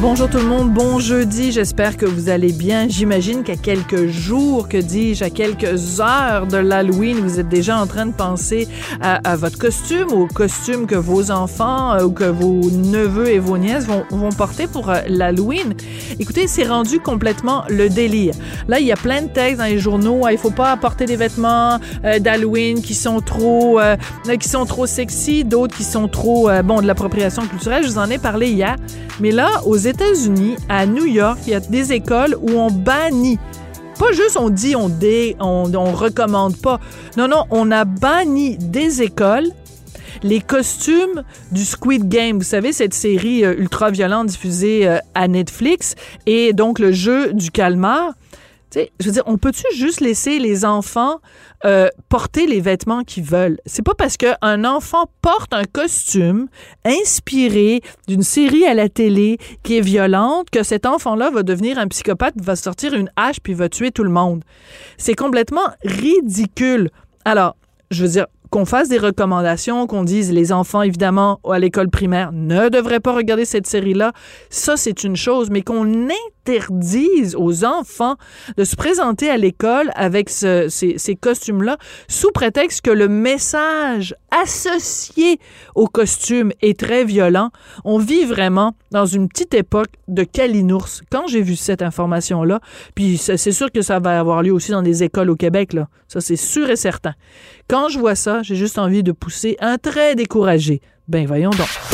Bonjour tout le monde, bon jeudi, j'espère que vous allez bien. J'imagine qu'à quelques jours, que dis-je, à quelques heures de l'Halloween, vous êtes déjà en train de penser à, votre costume, au costume que vos enfants euh, ou que vos neveux et vos nièces vont, porter pour euh, l'Halloween. Écoutez, c'est rendu complètement le délire. Là, il y a plein de textes dans les journaux, ah, il faut pas apporter des vêtements euh, d'Halloween qui sont trop qui sont trop sexy, d'autres qui sont trop bon de l'appropriation culturelle, je vous en ai parlé hier. Mais là, aux États-Unis, à New York, il y a des écoles où on bannit pas juste on dit on dé, on, on recommande pas. Non, non, on a banni des écoles les costumes du Squid Game. Vous savez, cette série euh, ultra-violente diffusée euh, à Netflix et donc le jeu du calmar je veux dire, on peut-tu juste laisser les enfants euh, porter les vêtements qu'ils veulent? C'est pas parce qu'un enfant porte un costume inspiré d'une série à la télé qui est violente que cet enfant-là va devenir un psychopathe, va sortir une hache puis va tuer tout le monde. C'est complètement ridicule. Alors, je veux dire, qu'on fasse des recommandations, qu'on dise les enfants, évidemment, à l'école primaire ne devraient pas regarder cette série-là, ça, c'est une chose, mais qu'on interdise aux enfants de se présenter à l'école avec ces, ces costumes-là sous prétexte que le message associé au costume est très violent. On vit vraiment dans une petite époque de calinours. Quand j'ai vu cette information-là, puis c'est sûr que ça va avoir lieu aussi dans des écoles au Québec, là. Ça, c'est sûr et certain. Quand je vois ça, j'ai juste envie de pousser un trait découragé. Ben, voyons donc.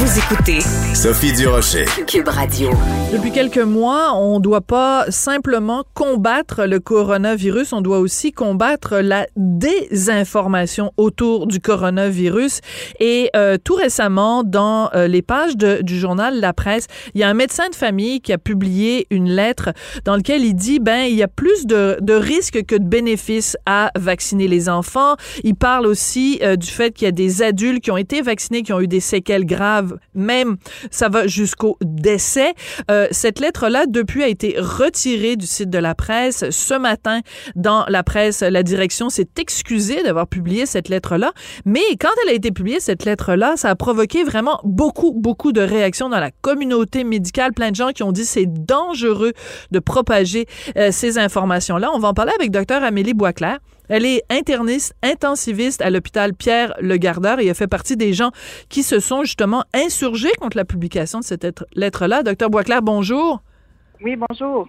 Vous écoutez Sophie Durocher, Cube Radio. Depuis quelques mois, on ne doit pas simplement combattre le coronavirus, on doit aussi combattre la désinformation autour du coronavirus. Et euh, tout récemment, dans euh, les pages du journal La Presse, il y a un médecin de famille qui a publié une lettre dans laquelle il dit ben il y a plus de, de risques que de bénéfices à vacciner les enfants. Il parle aussi euh, du fait qu'il y a des adultes qui ont été vaccinés qui ont eu des séquelles graves même ça va jusqu'au décès. Euh, cette lettre-là, depuis, a été retirée du site de la presse. Ce matin, dans la presse, la direction s'est excusée d'avoir publié cette lettre-là. Mais quand elle a été publiée, cette lettre-là, ça a provoqué vraiment beaucoup, beaucoup de réactions dans la communauté médicale. Plein de gens qui ont dit c'est dangereux de propager euh, ces informations-là. On va en parler avec Dr Amélie Boisclair. Elle est interniste, intensiviste à l'hôpital Pierre Le Gardeur et elle fait partie des gens qui se sont justement insurgés contre la publication de cette lettre-là. Docteur Boisclair, bonjour. Oui, bonjour.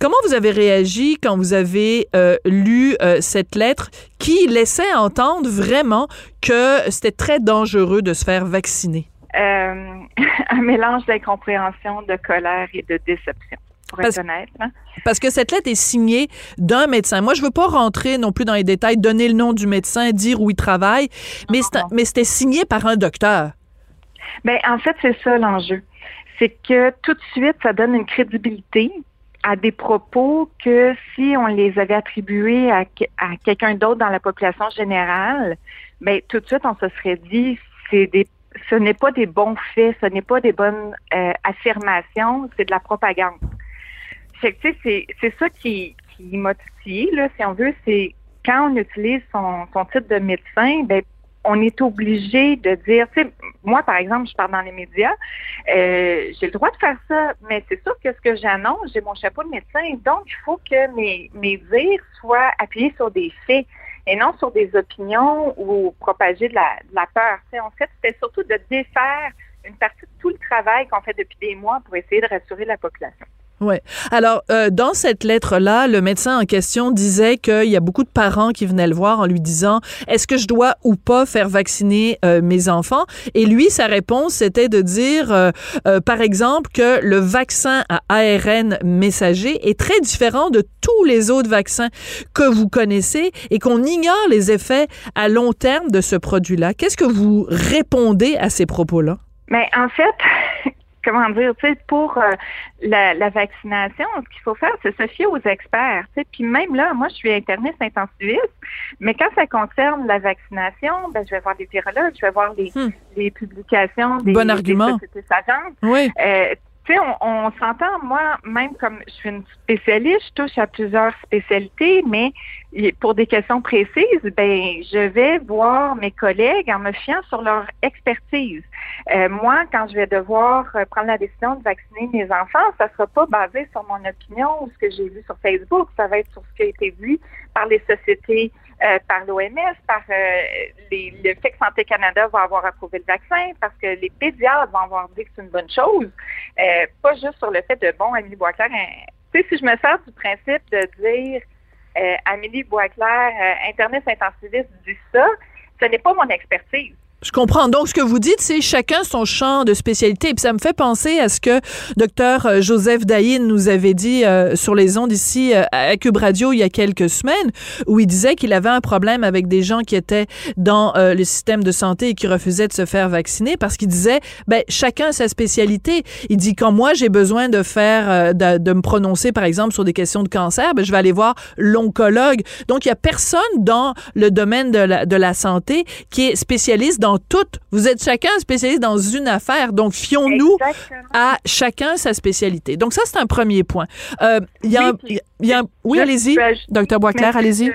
Comment vous avez réagi quand vous avez euh, lu euh, cette lettre qui laissait entendre vraiment que c'était très dangereux de se faire vacciner? Euh, un mélange d'incompréhension, de colère et de déception pour parce, être honnête. Hein. Parce que cette lettre est signée d'un médecin. Moi, je veux pas rentrer non plus dans les détails, donner le nom du médecin, dire où il travaille, mais, mais c'était signé par un docteur. Bien, en fait, c'est ça l'enjeu. C'est que tout de suite, ça donne une crédibilité à des propos que si on les avait attribués à, à quelqu'un d'autre dans la population générale, bien, tout de suite, on se serait dit, c'est des ce n'est pas des bons faits, ce n'est pas des bonnes euh, affirmations, c'est de la propagande. C'est ça qui, m'a titillé, si on veut, c'est quand on utilise son, titre de médecin, ben, on est obligé de dire, moi, par exemple, je parle dans les médias, euh, j'ai le droit de faire ça, mais c'est sûr que ce que j'annonce, j'ai mon chapeau de médecin, donc il faut que mes, mes dires soient appuyés sur des faits et non sur des opinions ou propager de la, peur. En fait, c'était surtout de défaire une partie de tout le travail qu'on fait depuis des mois pour essayer de rassurer la population. Oui. Alors, euh, dans cette lettre-là, le médecin en question disait qu'il y a beaucoup de parents qui venaient le voir en lui disant Est-ce que je dois ou pas faire vacciner euh, mes enfants? Et lui, sa réponse, c'était de dire, euh, par exemple, que le vaccin à ARN messager est très différent de tous les autres vaccins que vous connaissez et qu'on ignore les effets à long terme de ce produit-là. Qu'est-ce que vous répondez à ces propos-là? Mais en fait, comment dire, tu sais, pour euh, la, la, vaccination, ce qu'il faut faire, c'est se fier aux experts. Tu sais. Puis même là, moi, je suis interniste intensiviste, mais quand ça concerne la vaccination, ben, je vais voir des virologues, je vais voir les, hmm. les publications des, bon argument. des sociétés Oui. Euh, tu sais, on, on s'entend, moi, même comme je suis une spécialiste, je touche à plusieurs spécialités, mais pour des questions précises, ben je vais voir mes collègues en me fiant sur leur expertise. Euh, moi, quand je vais devoir euh, prendre la décision de vacciner mes enfants, ça sera pas basé sur mon opinion ou ce que j'ai vu sur Facebook, ça va être sur ce qui a été vu par les sociétés, euh, par l'OMS, par les, le fait que Santé Canada va avoir approuvé le vaccin, parce que les pédiatres vont avoir dit que c'est une bonne chose, pas juste sur le fait de bon, Amélie Boisclair, hein, tu sais, si je me sers du principe de dire euh, Amélie Boisclair, euh, interniste intensiviste, dit ça, ce n'est pas mon expertise. Je comprends. Donc, ce que vous dites, c'est chacun son champ de spécialité. Et puis, ça me fait penser à ce que docteur euh, Joseph Dayin nous avait dit euh, sur les ondes ici euh, à Cube Radio il y a quelques semaines, où il disait qu'il avait un problème avec des gens qui étaient dans le système de santé et qui refusaient de se faire vacciner parce qu'il disait, ben, chacun sa spécialité. Il dit, quand moi, j'ai besoin de faire, de, de, me prononcer, par exemple, sur des questions de cancer, ben, je vais aller voir l'oncologue. Donc, il y a personne dans le domaine de la, de la santé qui est spécialiste dans toutes. Vous êtes chacun spécialiste dans une affaire. Donc, fions-nous à chacun sa spécialité. Donc, ça, c'est un premier point. Euh, il y a, oui, oui allez-y. Docteur Boisclair, allez-y.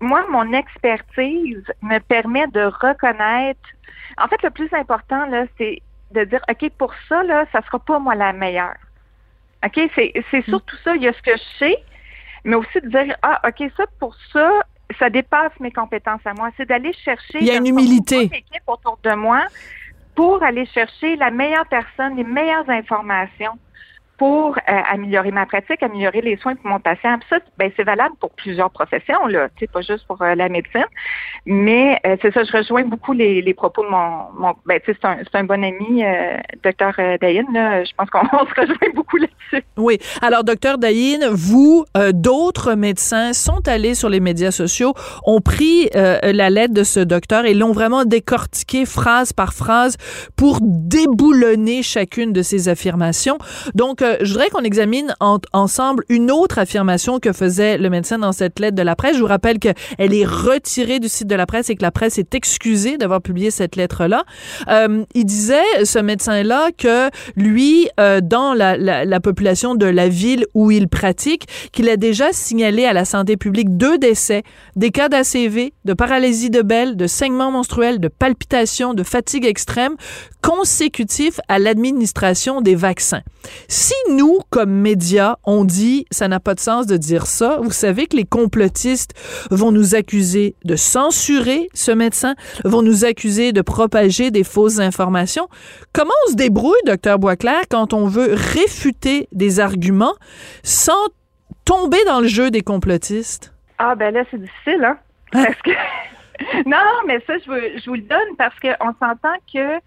Moi, mon expertise me permet de reconnaître. En fait, le plus important, là, c'est de dire, OK, pour ça, là, ça sera pas moi la meilleure. OK, c'est mm. surtout ça. Il y a ce que je sais, mais aussi de dire, ah, OK, ça, pour ça, ça dépasse mes compétences à moi. C'est d'aller chercher. Il y a une humilité. équipe autour de moi pour aller chercher la meilleure personne, les meilleures informations pour euh, améliorer ma pratique, améliorer les soins pour mon patient. ça, ben, c'est valable pour plusieurs professions, là, pas juste pour euh, la médecine. Mais euh, c'est ça, je rejoins beaucoup les, les propos de mon, mon ben, c'est un, un bon ami, docteur Dayin. Là, je pense qu'on se rejoint beaucoup là-dessus. Oui. Alors, docteur Dayin, vous, d'autres médecins sont allés sur les médias sociaux, ont pris la lettre de ce docteur et l'ont vraiment décortiqué phrase par phrase pour déboulonner chacune de ses affirmations. Donc, je voudrais qu'on examine ensemble une autre affirmation que faisait le médecin dans cette lettre de la presse. Je vous rappelle qu'elle est retirée du site de la presse et que la presse est excusée d'avoir publié cette lettre-là. Euh, il disait, ce médecin-là, que lui, euh, dans la, la, la, population de la ville où il pratique, qu'il a déjà signalé à la santé publique deux décès, des cas d'ACV, de paralysie de Bell, de saignement menstruel, de palpitations, de fatigue extrême, consécutifs à l'administration des vaccins. Si nous, comme médias, on dit ça n'a pas de sens de dire ça, vous savez que les complotistes vont nous accuser de censurer ce médecin, vont nous accuser de propager des fausses informations. Comment on se débrouille, docteur Boisclair, quand on veut réfuter des arguments sans tomber dans le jeu des complotistes? Ah ben là, c'est difficile, hein? Parce que... non, mais ça, je, veux, je vous le donne parce qu'on s'entend que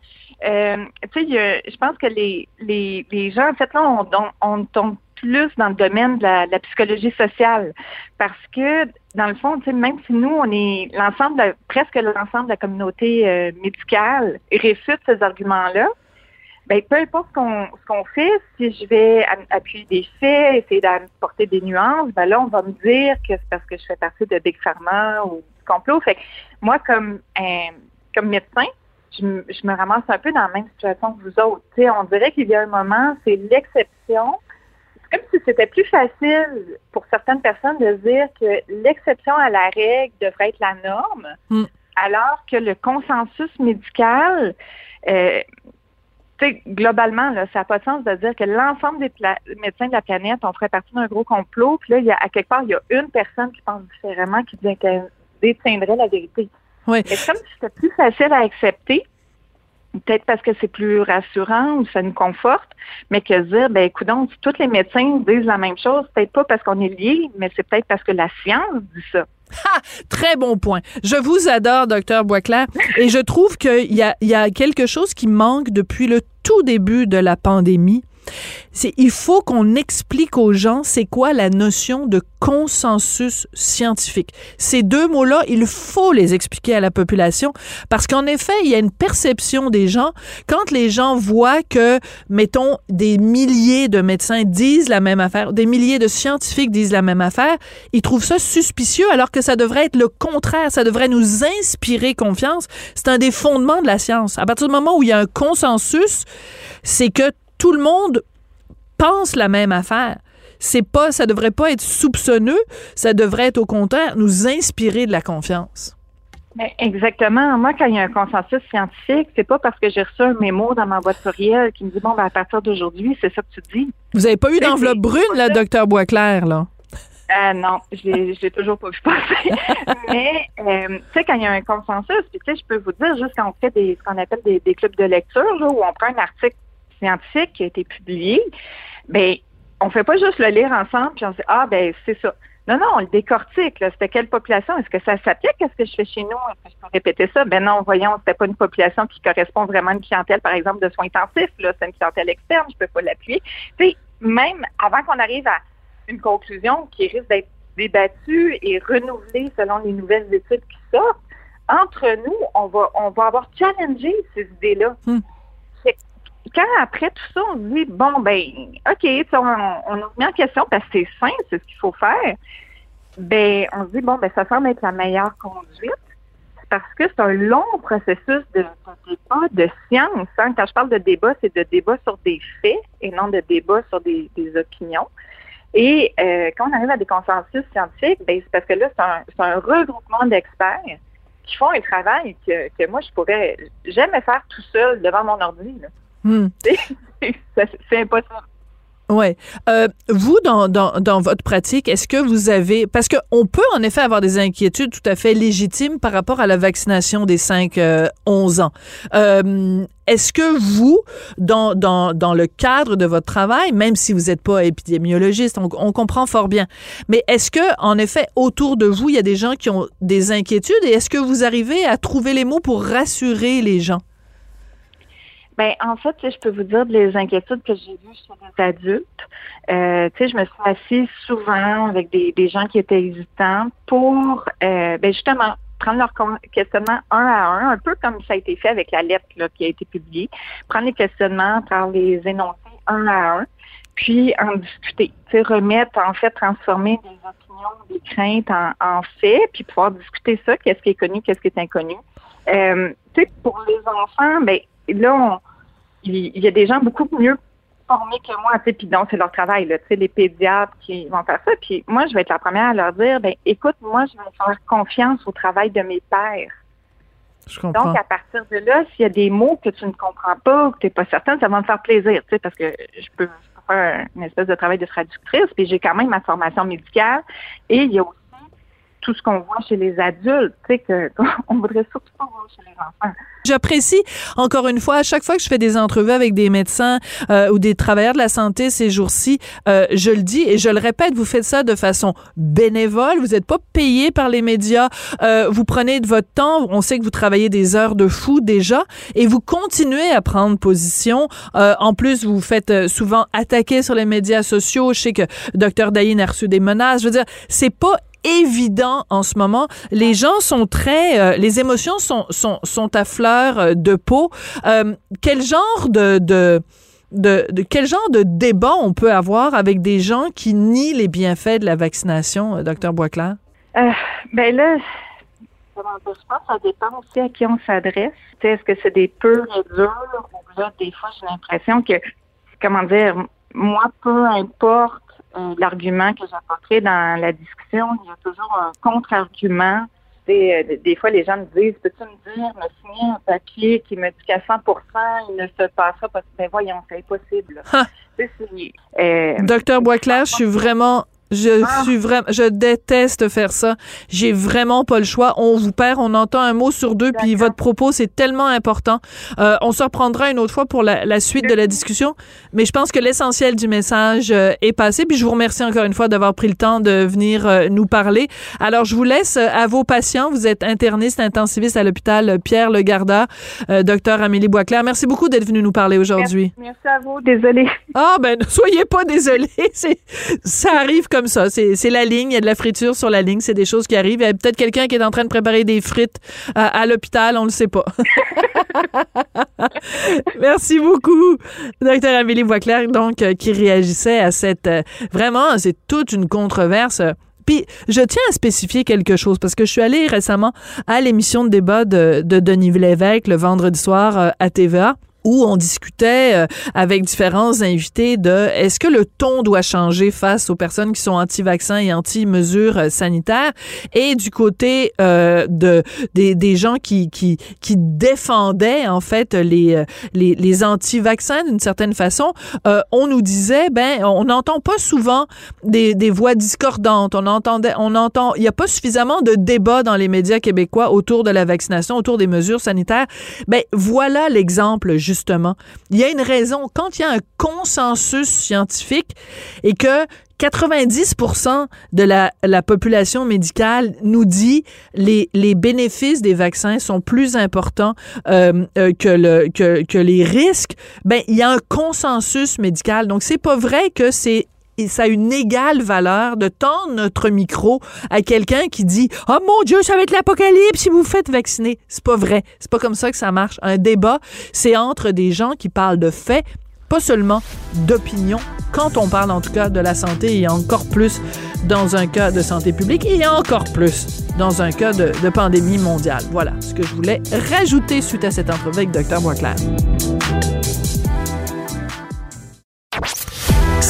euh, tu sais, je pense que les, les, les gens, en fait, là, on, on, tombe plus dans le domaine de la, psychologie sociale parce que dans le fond, même si nous, on est l'ensemble, presque l'ensemble de la communauté euh, médicale réfute ces arguments-là, ben peu importe ce qu'on ce qu'on fait, si je vais appuyer des faits, essayer d'apporter des nuances, ben là, on va me dire que c'est parce que je fais partie de Big Pharma ou du complot. Fait que moi, comme un, comme médecin, je, me ramasse un peu dans la même situation que vous autres. on dirait qu'il y a un moment, c'est l'exception. C'est comme si c'était plus facile pour certaines personnes de dire que l'exception à la règle devrait être la norme, hmm. alors que le consensus médical, euh, globalement, là, ça n'a pas de sens de dire que l'ensemble des médecins de la planète, on ferait partie d'un gros complot, puis là, il y a, à quelque part, il y a une personne qui pense différemment, qui détiendrait la vérité. Oui. Mais comme c'était plus facile à accepter, peut-être parce que c'est plus rassurant ou ça nous conforte, mais que dire, ben écoute, si tous les médecins disent la même chose, peut-être pas parce qu'on est liés, mais c'est peut-être parce que la science dit ça. Ha! Très bon point. Je vous adore, docteur Boisclair, et je trouve qu'il y a, y a quelque chose qui manque depuis le tout début de la pandémie c'est il faut qu'on explique aux gens c'est quoi la notion de consensus scientifique. Ces deux mots-là, il faut les expliquer à la population parce qu'en effet, il y a une perception des gens quand les gens voient que, mettons, des milliers de médecins disent la même affaire, des milliers de scientifiques disent la même affaire, ils trouvent ça suspicieux alors que ça devrait être le contraire, ça devrait nous inspirer confiance. C'est un des fondements de la science. À partir du moment où il y a un consensus, c'est que tout le monde pense la même affaire. C'est pas, ça devrait pas être soupçonneux, ça devrait être au contraire nous inspirer de la confiance. Ben, exactement. Moi, quand il y a un consensus scientifique, c'est pas parce que j'ai reçu un mémo dans ma boîte courriel qui me dit bon, ben, à partir d'aujourd'hui, c'est ça que tu dis. Vous avez pas eu d'enveloppe brune, là, docteur Boisclair, là? Euh, non, je l'ai toujours pas vu passer. Mais, euh, tu sais, quand il y a un consensus, puis tu sais, je peux vous dire, juste quand on fait des, ce qu'on appelle des, clubs de lecture, là, où on prend un article scientifique qui a été publié, ben, on fait pas juste le lire ensemble, puis on se dit, ah, ben, c'est ça. Non, non, on le décortique. C'était quelle population? Est-ce que ça s'applique à ce que je fais chez nous? Est-ce que je peux répéter ça? Ben non, voyons, c'était pas une population qui correspond vraiment à une clientèle, par exemple, de soins intensifs. C'est une clientèle externe, je peux pas l'appuyer. Tu sais, même avant qu'on arrive à une conclusion qui risque d'être débattue et renouvelée selon les nouvelles études qui sortent, entre nous, on va, on va avoir challengé ces idées-là. Hmm. Quand après tout ça, on se dit, bon, ben, OK, on, on nous met en question parce que c'est simple, c'est ce qu'il faut faire, ben, on se dit, bon, ben, ça semble être la meilleure conduite parce que c'est un long processus de, débat, de science. Hein. Quand je parle de débat, c'est de débat sur des faits et non de débat sur des opinions. Et euh, quand on arrive à des consensus scientifiques, ben, c'est parce que là, c'est un, regroupement d'experts qui font un travail que, que moi, je pourrais jamais faire tout seul devant mon ordi. Hmm. c'est impossible. Ouais. Euh, vous, dans, dans, dans, votre pratique, est-ce que vous avez... Parce qu'on peut en effet avoir des inquiétudes tout à fait légitimes par rapport à la vaccination des 5-11 euh, ans. Euh, est-ce que vous, dans, dans, dans le cadre de votre travail, même si vous n'êtes pas épidémiologiste, on, on, comprend fort bien, mais est-ce que, en effet, autour de vous, il y a des gens qui ont des inquiétudes et est-ce que vous arrivez à trouver les mots pour rassurer les gens? Ben, en fait, je peux vous dire les inquiétudes que j'ai vues sur les adultes. Euh, je me suis assise souvent avec des, gens qui étaient hésitants pour, euh, ben justement, prendre leur questionnement un à un, un peu comme ça a été fait avec la lettre là, qui a été publiée, prendre les questionnements, par les énoncer un à un, puis en discuter. Remettre, en fait, transformer des opinions, des craintes en, en faits, puis pouvoir discuter ça, qu'est-ce qui est connu, qu'est-ce qui est inconnu. Euh, pour les enfants, ben là, il y a des gens beaucoup mieux formés que moi, tu sais, puis donc c'est leur travail, là, tu sais, les pédiatres qui vont faire ça. Puis moi, je vais être la première à leur dire, ben écoute, moi, je vais faire confiance au travail de mes pères. Je comprends. Donc, à partir de là, s'il y a des mots que tu ne comprends pas ou que tu n'es pas certaine, ça va me faire plaisir, tu sais, parce que je peux, faire une espèce de travail de traductrice, puis j'ai quand même ma formation médicale. Et il y a aussi tout ce qu'on voit chez les adultes, tu sais, qu'on voudrait surtout pas voir chez les enfants. J'apprécie, encore une fois, à chaque fois que je fais des entrevues avec des médecins euh, ou des travailleurs de la santé ces jours-ci, euh, je le dis et je le répète, vous faites ça de façon bénévole, vous n'êtes pas payé par les médias, euh, vous prenez de votre temps, on sait que vous travaillez des heures de fou déjà, et vous continuez à prendre position. en plus, vous vous faites souvent attaquer sur les médias sociaux. Je sais que Dr. Dayin a reçu des menaces. Je veux dire, c'est pas évident en ce moment. Les gens sont très, euh, les émotions sont, sont, sont à fleur euh, de peau. Euh, quel genre de, de de, de, quel genre de débat on peut avoir avec des gens qui nient les bienfaits de la vaccination, docteur Boisclair? Euh, ben là, je pense ça dépend aussi à qui on s'adresse. Est-ce que c'est des purs et durs? Ou là, des fois, j'ai l'impression que, comment dire, moi, peu importe euh, l'argument que j'apporterai dans la discussion, il y a toujours un contre-argument. Euh, des fois, les gens me disent, peux-tu me dire, me signer un papier qui me dit qu'à 100% il ne se passera pas. Ben voyons, c'est impossible. Euh, Docteur Boisclair, je suis vraiment Je Ah. suis vraiment, je déteste faire ça. J'ai vraiment pas le choix. On vous perd, on entend un mot sur deux, puis votre propos, c'est tellement important. Euh, on se reprendra une autre fois pour la, la suite de la discussion, mais je pense que l'essentiel du message euh, est passé, puis je vous remercie encore une fois d'avoir pris le temps de venir euh, nous parler. Alors, je vous laisse euh, à vos patients. Vous êtes interniste, intensiviste à l'hôpital Pierre Le Gardeur, euh, docteur Amélie Boisclair. Merci beaucoup d'être venu nous parler aujourd'hui. Merci à vous. Désolée. Ah ben ne soyez pas désolés, c'est ça arrive comme ça, c'est la ligne, il y a de la friture sur la ligne, c'est des choses qui arrivent. Il y a peut-être quelqu'un qui est en train de préparer des frites à, à l'hôpital, on le sait pas. Merci beaucoup, docteur Amélie Boisclair, donc euh, qui réagissait à cette euh, vraiment, c'est toute une controverse. Puis, je tiens à spécifier quelque chose parce que je suis allée récemment à l'émission de débat de, de Denis Lévesque le vendredi soir euh, à TVA où on discutait euh, avec différents invités de est-ce que le ton doit changer face aux personnes qui sont anti-vaccins et anti-mesures euh, sanitaires? Et du côté euh, de des, des gens qui, qui qui défendaient en fait les euh, les, les anti-vaccins d'une certaine façon euh, on nous disait ben on n'entend pas souvent des, des voix discordantes. On entendait on entend il y a pas suffisamment de débats dans les médias québécois autour de la vaccination autour des mesures sanitaires. Ben voilà l'exemple justement. Il y a une raison. Quand il y a un consensus scientifique et que 90% de la, la population médicale nous dit les, les bénéfices des vaccins sont plus importants euh, euh, que, que les risques, ben il y a un consensus médical. Donc c'est pas vrai que c'est et ça a une égale valeur de tendre notre micro à quelqu'un qui dit "Oh mon dieu, ça va être l'apocalypse si vous vous faites vacciner." C'est pas vrai. C'est pas comme ça que ça marche. Un débat, c'est entre des gens qui parlent de faits, pas seulement d'opinion. Quand on parle en tout cas de la santé et encore plus dans un cas de santé publique et encore plus dans un cas de, pandémie mondiale. Voilà ce que je voulais rajouter suite à cette entrevue avec Dr Boisclair.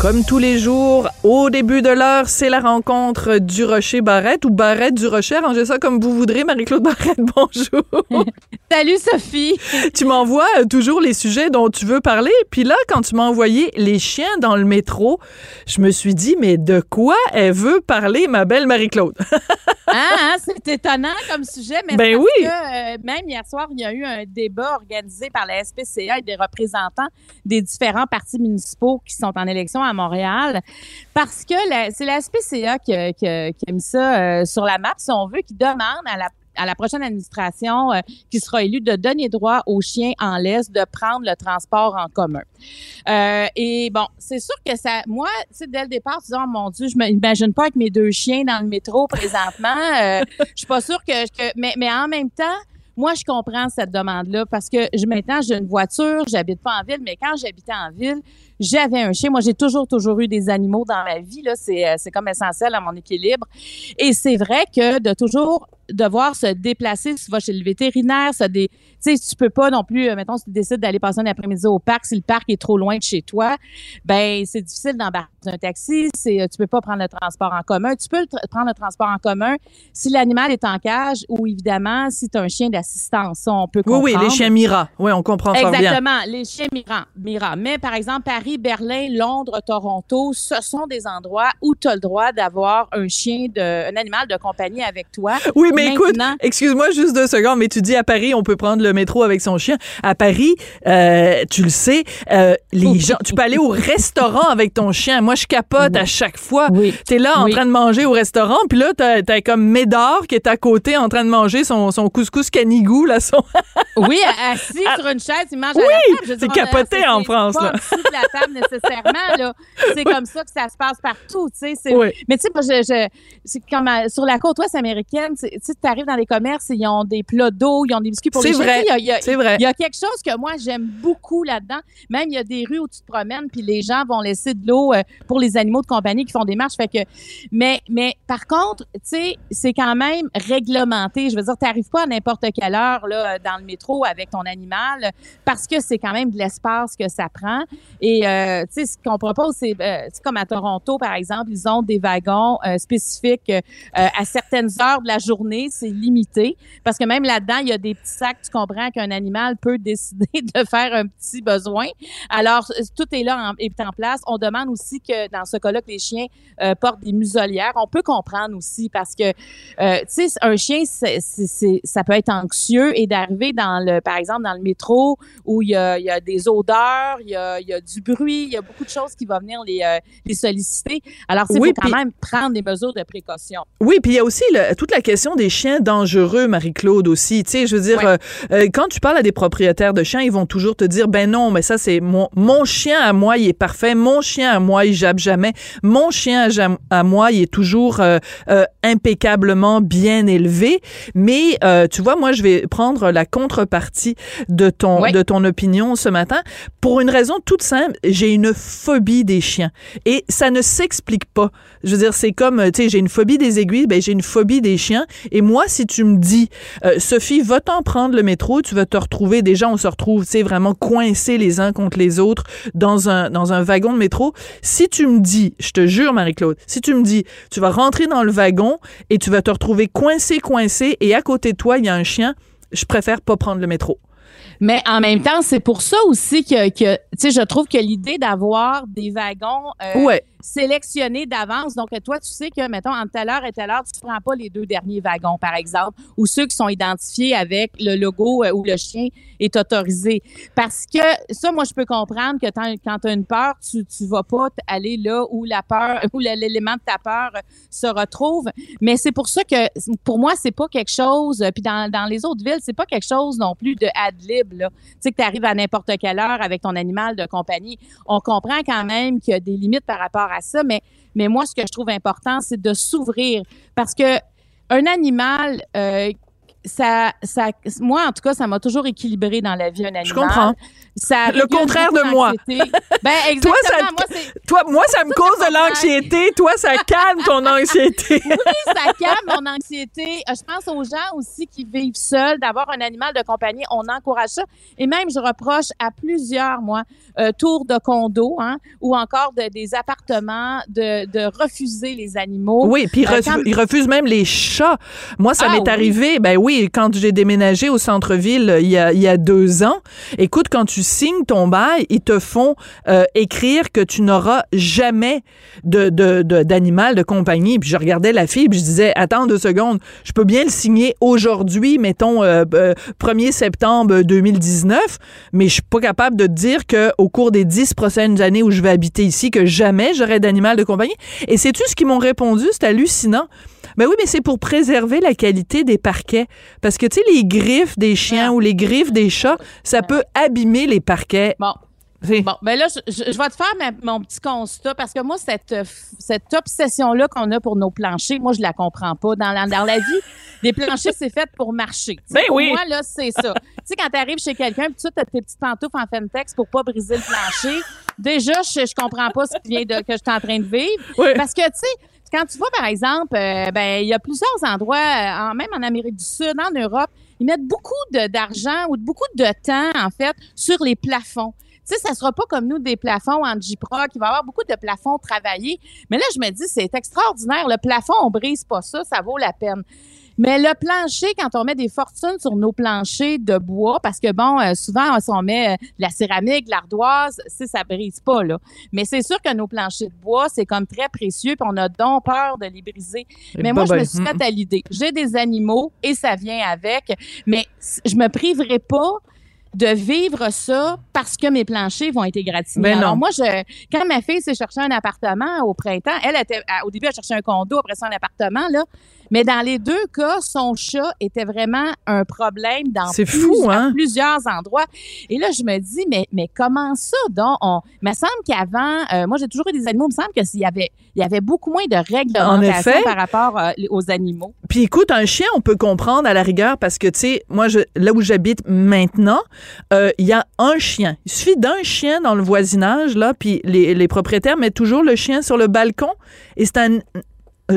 Comme tous les jours, au début de l'heure, c'est la rencontre du Rocher Barrette ou Barrette du Rocher. Rangez ça comme vous voudrez. Marie-Claude Barrette, bonjour. Salut Sophie. tu m'envoies euh, toujours les sujets dont tu veux parler. Puis là, quand tu m'as envoyé les chiens dans le métro, je me suis dit, mais de quoi elle veut parler, ma belle Marie-Claude? Ah, hein, c'est étonnant comme sujet, mais Ben parce oui. que euh, même hier soir, il y a eu un débat organisé par la SPCA et des représentants des différents partis municipaux qui sont en élection à Montréal, parce que c'est la SPCA qui, qui a- mis ça euh, sur la map, si on veut, qui demande à la prochaine administration euh, qui sera élue de donner droit aux chiens en laisse de prendre le transport en commun. Euh, et bon, c'est sûr que ça, moi, tu dès le départ, tu dis, oh mon Dieu, je m'imagine pas avec mes deux chiens dans le métro présentement. Euh, je suis pas sûre que, que mais, mais en même temps, moi, je comprends cette demande-là parce que je, maintenant, j'ai une voiture, j'habite pas en ville, mais quand j'habitais en ville, j'avais un chien. Moi, j'ai toujours, toujours eu des animaux dans ma vie. Là, c'est, euh, c'est comme essentiel à mon équilibre. Et c'est vrai que de toujours devoir se déplacer, si tu vas chez le vétérinaire, ça des, tu sais, tu peux pas non plus, euh, mettons, si tu décides d'aller passer un après-midi au parc, si le parc est trop loin de chez toi, ben c'est difficile d'embarquer dans un taxi, c'est, euh, tu peux pas prendre le transport en commun. Tu peux le tra- prendre le transport en commun si l'animal est en cage ou évidemment si tu as un chien d'assistance. Ça, on peut Oui, comprendre. oui, les chiens Mira. Oui, on comprend fort bien. Exactement, les chiens Mira. Mira. Mais par exemple, Paris, Berlin, Londres, Toronto, ce sont des endroits où tu as le droit d'avoir un chien, de, un animal de compagnie avec toi. Oui, mais écoute, excuse-moi juste deux secondes, mais tu dis à Paris, on peut prendre le métro avec son chien. À Paris, euh, tu le sais, euh, les gens, tu peux aller au restaurant avec ton chien. Moi, je capote à chaque fois. Oui. T'es là en Oui. train de manger au restaurant, puis là, t'as, t'as comme Médard qui est à côté en train de manger son, son couscous canigou, là, son... Oui, assis sur une chaise, il mange Oui, à la table. Veux c'est capoté en France, là. Nécessairement, là. C'est comme ça que ça se passe partout, tu sais. c'est- Oui. Mais tu sais, moi, je, je- c'est comme à- sur la côte ouest américaine, tu arrives dans les commerces, ils ont des plats d'eau, ils ont des biscuits pour C'est les vrai, il y a- il y a- c'est vrai. Il y a quelque chose que moi, j'aime beaucoup là-dedans. Même, il y a des rues où tu te promènes, puis les gens vont laisser de l'eau euh, pour les animaux de compagnie qui font des marches. Fait que, mais, mais par contre, tu sais, c'est quand même réglementé. Je veux dire, tu n'arrives pas à n'importe quelle heure là, dans le métro avec ton animal parce que c'est quand même de l'espace que ça prend. Et euh, tu sais, ce qu'on propose, c'est euh, comme à Toronto, par exemple, ils ont des wagons euh, spécifiques à certaines heures de la journée, c'est limité, parce que même là-dedans, il y a des petits sacs, tu comprends qu'un animal peut décider de faire un petit besoin. Alors, tout est là, en, est en place. On demande aussi que, dans ce cas-là, que les chiens portent des muselières. On peut comprendre aussi, parce que, tu sais, un chien, ça peut être anxieux et d'arriver dans le, par exemple, dans le métro où il y a, il y a des odeurs, il y a, il y a du bruit, il y a beaucoup de choses qui vont venir les, euh, les solliciter. Alors, il Oui, faut quand même prendre des mesures de précaution. Oui, puis il y a aussi le- toute la question des chiens dangereux, Marie-Claude aussi. Tu sais, je veux dire, Oui. euh, euh, quand tu parles à des propriétaires de chiens, ils vont toujours te dire, ben non, mais ça c'est mon mon chien à moi, il est parfait. Mon chien à moi, il jappe jamais. Mon chien à, moi, il est toujours euh, impeccablement bien élevé. Mais tu vois, moi, je vais prendre la contrepartie de ton Oui. de ton opinion ce matin pour une raison toute simple. J'ai une phobie des chiens et ça ne s'explique pas. Je veux dire, c'est comme, euh, tu sais, j'ai une phobie des aiguilles, ben j'ai une phobie des chiens. Et moi, si tu me dis, euh, Sophie, va-t'en prendre le métro, tu vas te retrouver, déjà, on se retrouve, tu sais, vraiment coincés les uns contre les autres dans un, dans un wagon de métro. Si tu me dis, je te jure, Marie-Claude, si tu me dis, tu vas rentrer dans le wagon et tu vas te retrouver coincé, coincé, et à côté de toi, il y a un chien, je préfère pas prendre le métro. Mais en même temps, c'est pour ça aussi que, que tu sais, je trouve que l'idée d'avoir des wagons euh, Ouais. Sélectionnés d'avance, donc toi, tu sais que, mettons, entre telle heure et telle heure, tu prends pas les deux derniers wagons, par exemple, ou ceux qui sont identifiés avec le logo euh, où le chien est autorisé. Parce que ça, moi, je peux comprendre que quand tu as une peur, tu tu vas pas aller là où la peur, où l'élément de ta peur euh, se retrouve. Mais c'est pour ça que, pour moi, c'est pas quelque chose, euh, puis dans, dans les autres villes, c'est pas quelque chose non plus de ad lib. Tu sais, que tu arrives à n'importe quelle heure avec ton animal de compagnie. On comprend quand même qu'il y a des limites par rapport à ça, mais, mais moi, ce que je trouve important, c'est de s'ouvrir. Parce que un animal, euh, ça, ça, moi, en tout cas, ça m'a toujours équilibré dans la vie, un animal. Je comprends. Ça Le contraire de moi. Ben, exactement. Toi, ça moi, Toi, moi, ça me cause de l'anxiété. Toi, ça calme ton anxiété. ça calme mon anxiété. Euh, Je pense aux gens aussi qui vivent seuls, d'avoir un animal de compagnie. On encourage ça. Et même, je reproche à plusieurs, moi, euh, tours de condo, hein, ou encore de- des appartements, de, de refuser les animaux. Oui, puis ils Euh, quand- ils refusent même les chats. Moi, ça Ah, m'est oui. arrivé, ben oui, quand j'ai déménagé au centre-ville euh, il y, a, il y a deux ans. Écoute, quand tu signes ton bail, ils te font euh, écrire que tu n'auras jamais de, de, de- d'animal de compagnie. Puis je regardais la fille, puis je disais, attends deux secondes, je peux bien le signer aujourd'hui, mettons euh, euh, 1er septembre 2019, mais je suis pas capable de te dire que au cours des dix prochaines années où je vais habiter ici, que jamais j'aurai d'animal de compagnie. Et sais-tu ce qu'ils m'ont répondu? C'est hallucinant. Ben oui, mais c'est pour préserver la qualité des parquets. Parce que, tu sais, les griffes des chiens Ah. ou les griffes des chats, ça peut abîmer les parquets. Bon. Bon, ben là, je, je- je vais te faire ma- mon petit constat parce que moi, cette, cette obsession-là qu'on a pour nos planchers, moi, je la comprends pas. Dans la, dans la vie, les planchers, c'est fait pour marcher. Ben pour oui. Moi, là, c'est ça. tu sais, quand tu arrives chez quelqu'un, puis tu as tes petites pantoufles en Femtex pour pas briser le plancher, déjà, je, je comprends pas ce qui vient de, que je suis en train de vivre. Ouais. Parce que, tu sais, quand tu vas, par exemple, euh, ben, il y a plusieurs endroits, euh, en- même en Amérique du Sud, en Europe, ils mettent beaucoup d'argent ou beaucoup de temps, en fait, sur les plafonds. Tu sais, ça sera pas comme nous des plafonds en J-Proc. Il va y avoir beaucoup de plafonds travaillés. Mais là, je me dis, c'est extraordinaire. Le plafond, on brise pas ça, ça vaut la peine. Mais le plancher, quand on met des fortunes sur nos planchers de bois, parce que bon, euh, souvent, si on met euh, de la céramique, de l'ardoise, c'est ça brise pas, là. Mais c'est sûr que nos planchers de bois, c'est comme très précieux, puis on a donc peur de les briser. Mais moi, je ben, me suis mm. faite à l'idée. J'ai des animaux et ça vient avec, mais je me priverai pas de vivre ça parce que mes planchers vont être égratignés. Ben non. Alors moi, je, quand ma fille s'est chercher un appartement au printemps, elle était, au début, elle cherchait un condo, après ça, un appartement, là. Mais dans les deux cas, son chat était vraiment un problème dans C'est plus- fou, à hein? plusieurs endroits. Et là, je me dis, mais, mais comment ça, donc? On, il me semble qu'avant, euh, moi, j'ai toujours eu des animaux, il me semble qu'il y avait, il y avait beaucoup moins de effet. par rapport euh, aux animaux. Puis écoute, un chien, on peut comprendre à la rigueur parce que, tu sais, moi, je, là où j'habite maintenant, euh, il y a un chien. Il suffit d'un chien dans le voisinage, là, puis les, propriétaires mettent toujours le chien sur le balcon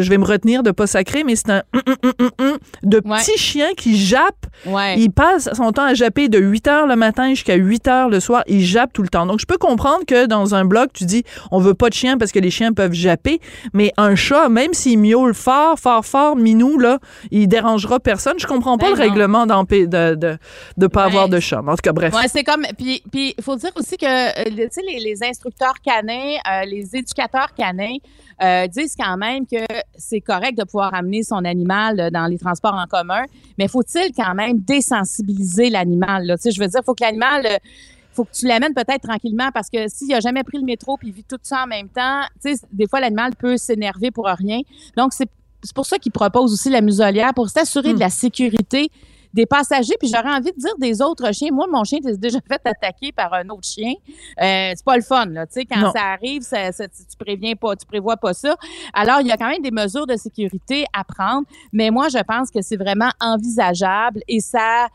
je vais me retenir de pas sacrer, mais c'est un hum, hum, hum, de Ouais. petit chien qui jappe. Ouais. Il passe son temps à japper de 8 heures le matin jusqu'à 8 heures le soir. Il jappe tout le temps. Donc, je peux comprendre que dans un blog, tu dis, on veut pas de chien parce que les chiens peuvent japper. Mais un chat, même s'il miaule fort, fort, fort, minou, là, il dérangera personne. Je comprends pas Ben le non. règlement de, de, de pas Ouais. avoir de chat. En tout cas, bref. C'est comme. Puis, il faut dire aussi que, euh, tu sais, les, les instructeurs canins, euh, les éducateurs canins euh, disent quand même que c'est correct de pouvoir amener son animal euh, dans les transports en commun, mais faut-il quand même désensibiliser l'animal? là? Tu sais, je veux dire, il faut que l'animal. euh, faut que tu l'amènes peut-être tranquillement parce que s'il a jamais pris le métro puis il vit tout ça en même temps, tu sais, des fois l'animal peut s'énerver pour rien. Donc c'est c'est pour ça qu'ils proposent aussi la muselière pour s'assurer Hmm. de la sécurité des passagers. Puis j'aurais envie de dire des autres chiens. Moi, mon chien s'est déjà fait attaquer par un autre chien. Euh, c'est pas le fun, là. Tu sais, quand Non. ça arrive, ça, ça- tu tu préviens pas, tu prévois pas ça. Alors, il y a quand même des mesures de sécurité à prendre. Mais moi, je pense que c'est vraiment envisageable et ça,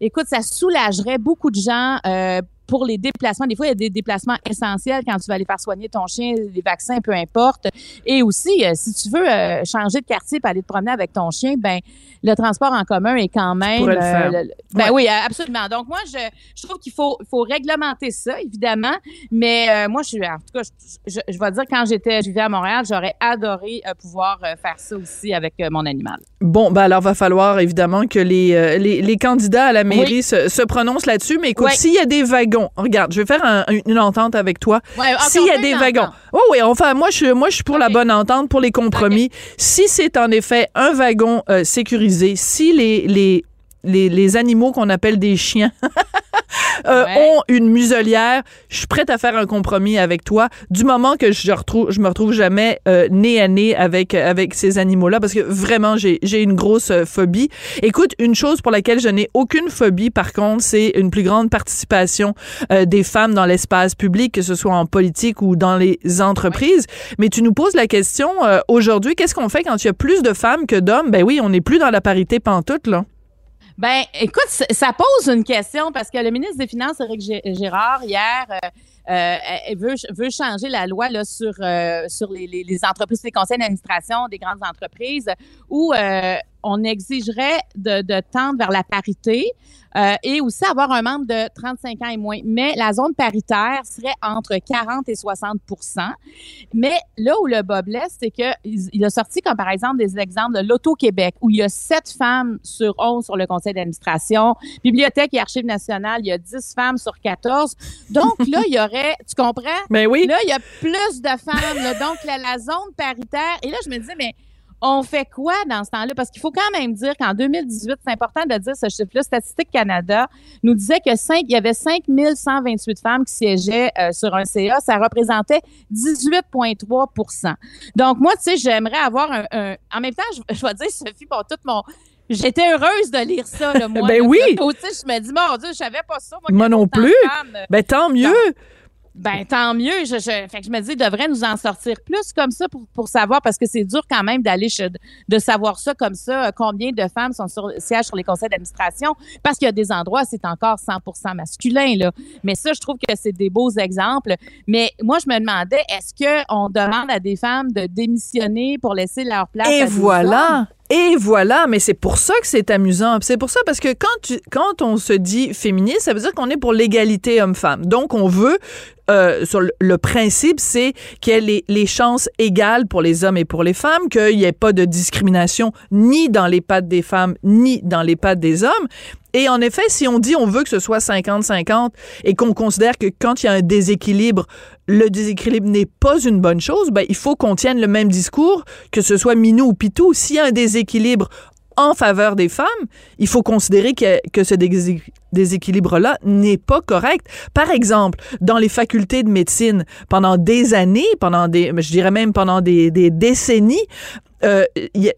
écoute, ça soulagerait beaucoup de gens. euh, pour les déplacements, des fois, il y a des déplacements essentiels quand tu vas aller faire soigner ton chien, les vaccins, peu importe. Et aussi, euh, si tu veux euh, changer de quartier pour aller te promener avec ton chien, ben le transport en commun est quand même. le faire. le- ben Ouais. oui, euh, absolument. Donc moi, je, je trouve qu'il faut, réglementer ça, évidemment. Mais euh, moi, je suis, en tout cas, je, je, je vais dire quand j'étais, je vivais à Montréal, j'aurais adoré euh, pouvoir euh, faire ça aussi avec euh, mon animal. Bon, ben alors va falloir évidemment que les, euh, les, les candidats à la mairie se, se prononcent là-dessus. Mais écoute, Ouais. s'il y a des wagons, regarde, je vais faire un- une entente avec toi. Ouais, S'il y a des wagons. entente. Oui, enfin, moi, je, moi, je suis pour la bonne entente, pour les compromis. Si c'est en effet un wagon euh, sécurisé, si les, les, les, les animaux qu'on appelle des chiens euh, Ouais. ont une muselière, je suis prête à faire un compromis avec toi du moment que je retrouve je me retrouve jamais euh, nez à nez avec avec ces animaux là parce que vraiment j'ai j'ai une grosse euh, phobie. Écoute, une chose pour laquelle je n'ai aucune phobie par contre, c'est une plus grande participation euh, des femmes dans l'espace public que ce soit en politique ou dans les entreprises. Mais tu nous poses la question euh, aujourd'hui, qu'est-ce qu'on fait quand il y a plus de femmes que d'hommes? Ben oui, on n'est plus dans la parité pantoute là. Ben, écoute, ça pose une question parce que le ministre des Finances, Éric Gé- Gérard, hier, euh, elle veut, changer la loi là, sur, euh, sur les, entreprises, les conseils d'administration des grandes entreprises, où euh, on exigerait de, tendre vers la parité euh, et aussi avoir un membre de 35 ans et moins. Mais la zone paritaire serait entre 40 et 60% Mais là où le bas blesse, c'est qu'il il a sorti comme par exemple des exemples de l'Auto-Québec, où il y a 7 femmes sur 11 sur le conseil d'administration. Bibliothèque et Archives nationales, il y a 10 femmes sur 14. Donc là, il y aurait, tu comprends? Ben oui. Là, il y a plus de femmes. là. donc, la, la zone paritaire. Et là, je me disais, mais on fait quoi dans ce temps-là? Parce qu'il faut quand même dire qu'en 2018, c'est important de dire ce chiffre-là. Statistique Canada nous disait que 5, il y avait 5128 femmes qui siégeaient euh, sur un CA. Ça représentait 18,3% Donc, moi, tu sais, j'aimerais avoir un, un- En même temps, je, je vais dire, Sophie, pour tout mon. J'étais heureuse de lire ça, là, moi. Ben là. oui. Je me dis, mon Dieu, je savais pas ça. Moi, non plus. Ben tant mieux. Ben, tant mieux. Je, je, fait que je me dis, il devrait nous en sortir plus comme ça pour, pour savoir, parce que c'est dur quand même d'aller de savoir ça comme ça, euh, combien de femmes sont sur, siègent sur les conseils d'administration, parce qu'il y a des endroits, c'est encore 100 masculin, là. Mais ça, je trouve que c'est des beaux exemples. Mais moi, je me demandais, est-ce qu'on demande à des femmes de démissionner pour laisser leur place à Et voilà. Et voilà, mais c'est pour ça que c'est amusant. C'est pour ça parce que quand tu, quand on se dit féministe, ça veut dire qu'on est pour l'égalité homme-femme. Donc on veut euh, sur le, principe, c'est qu'il y ait les, les chances égales pour les hommes et pour les femmes, qu'il n'y ait pas de discrimination ni dans les pattes des femmes ni dans les pattes des hommes. Et en effet, si on dit on veut que ce soit 50-50 et qu'on considère que quand il y a un déséquilibre, le déséquilibre n'est pas une bonne chose, ben, il faut qu'on tienne le même discours, que ce soit Minou ou Pitou. S'il y a un déséquilibre en faveur des femmes, il faut considérer que, que ce désé- déséquilibre-là n'est pas correct. Par exemple, dans les facultés de médecine, pendant des années, pendant des, je dirais même pendant des, décennies, euh,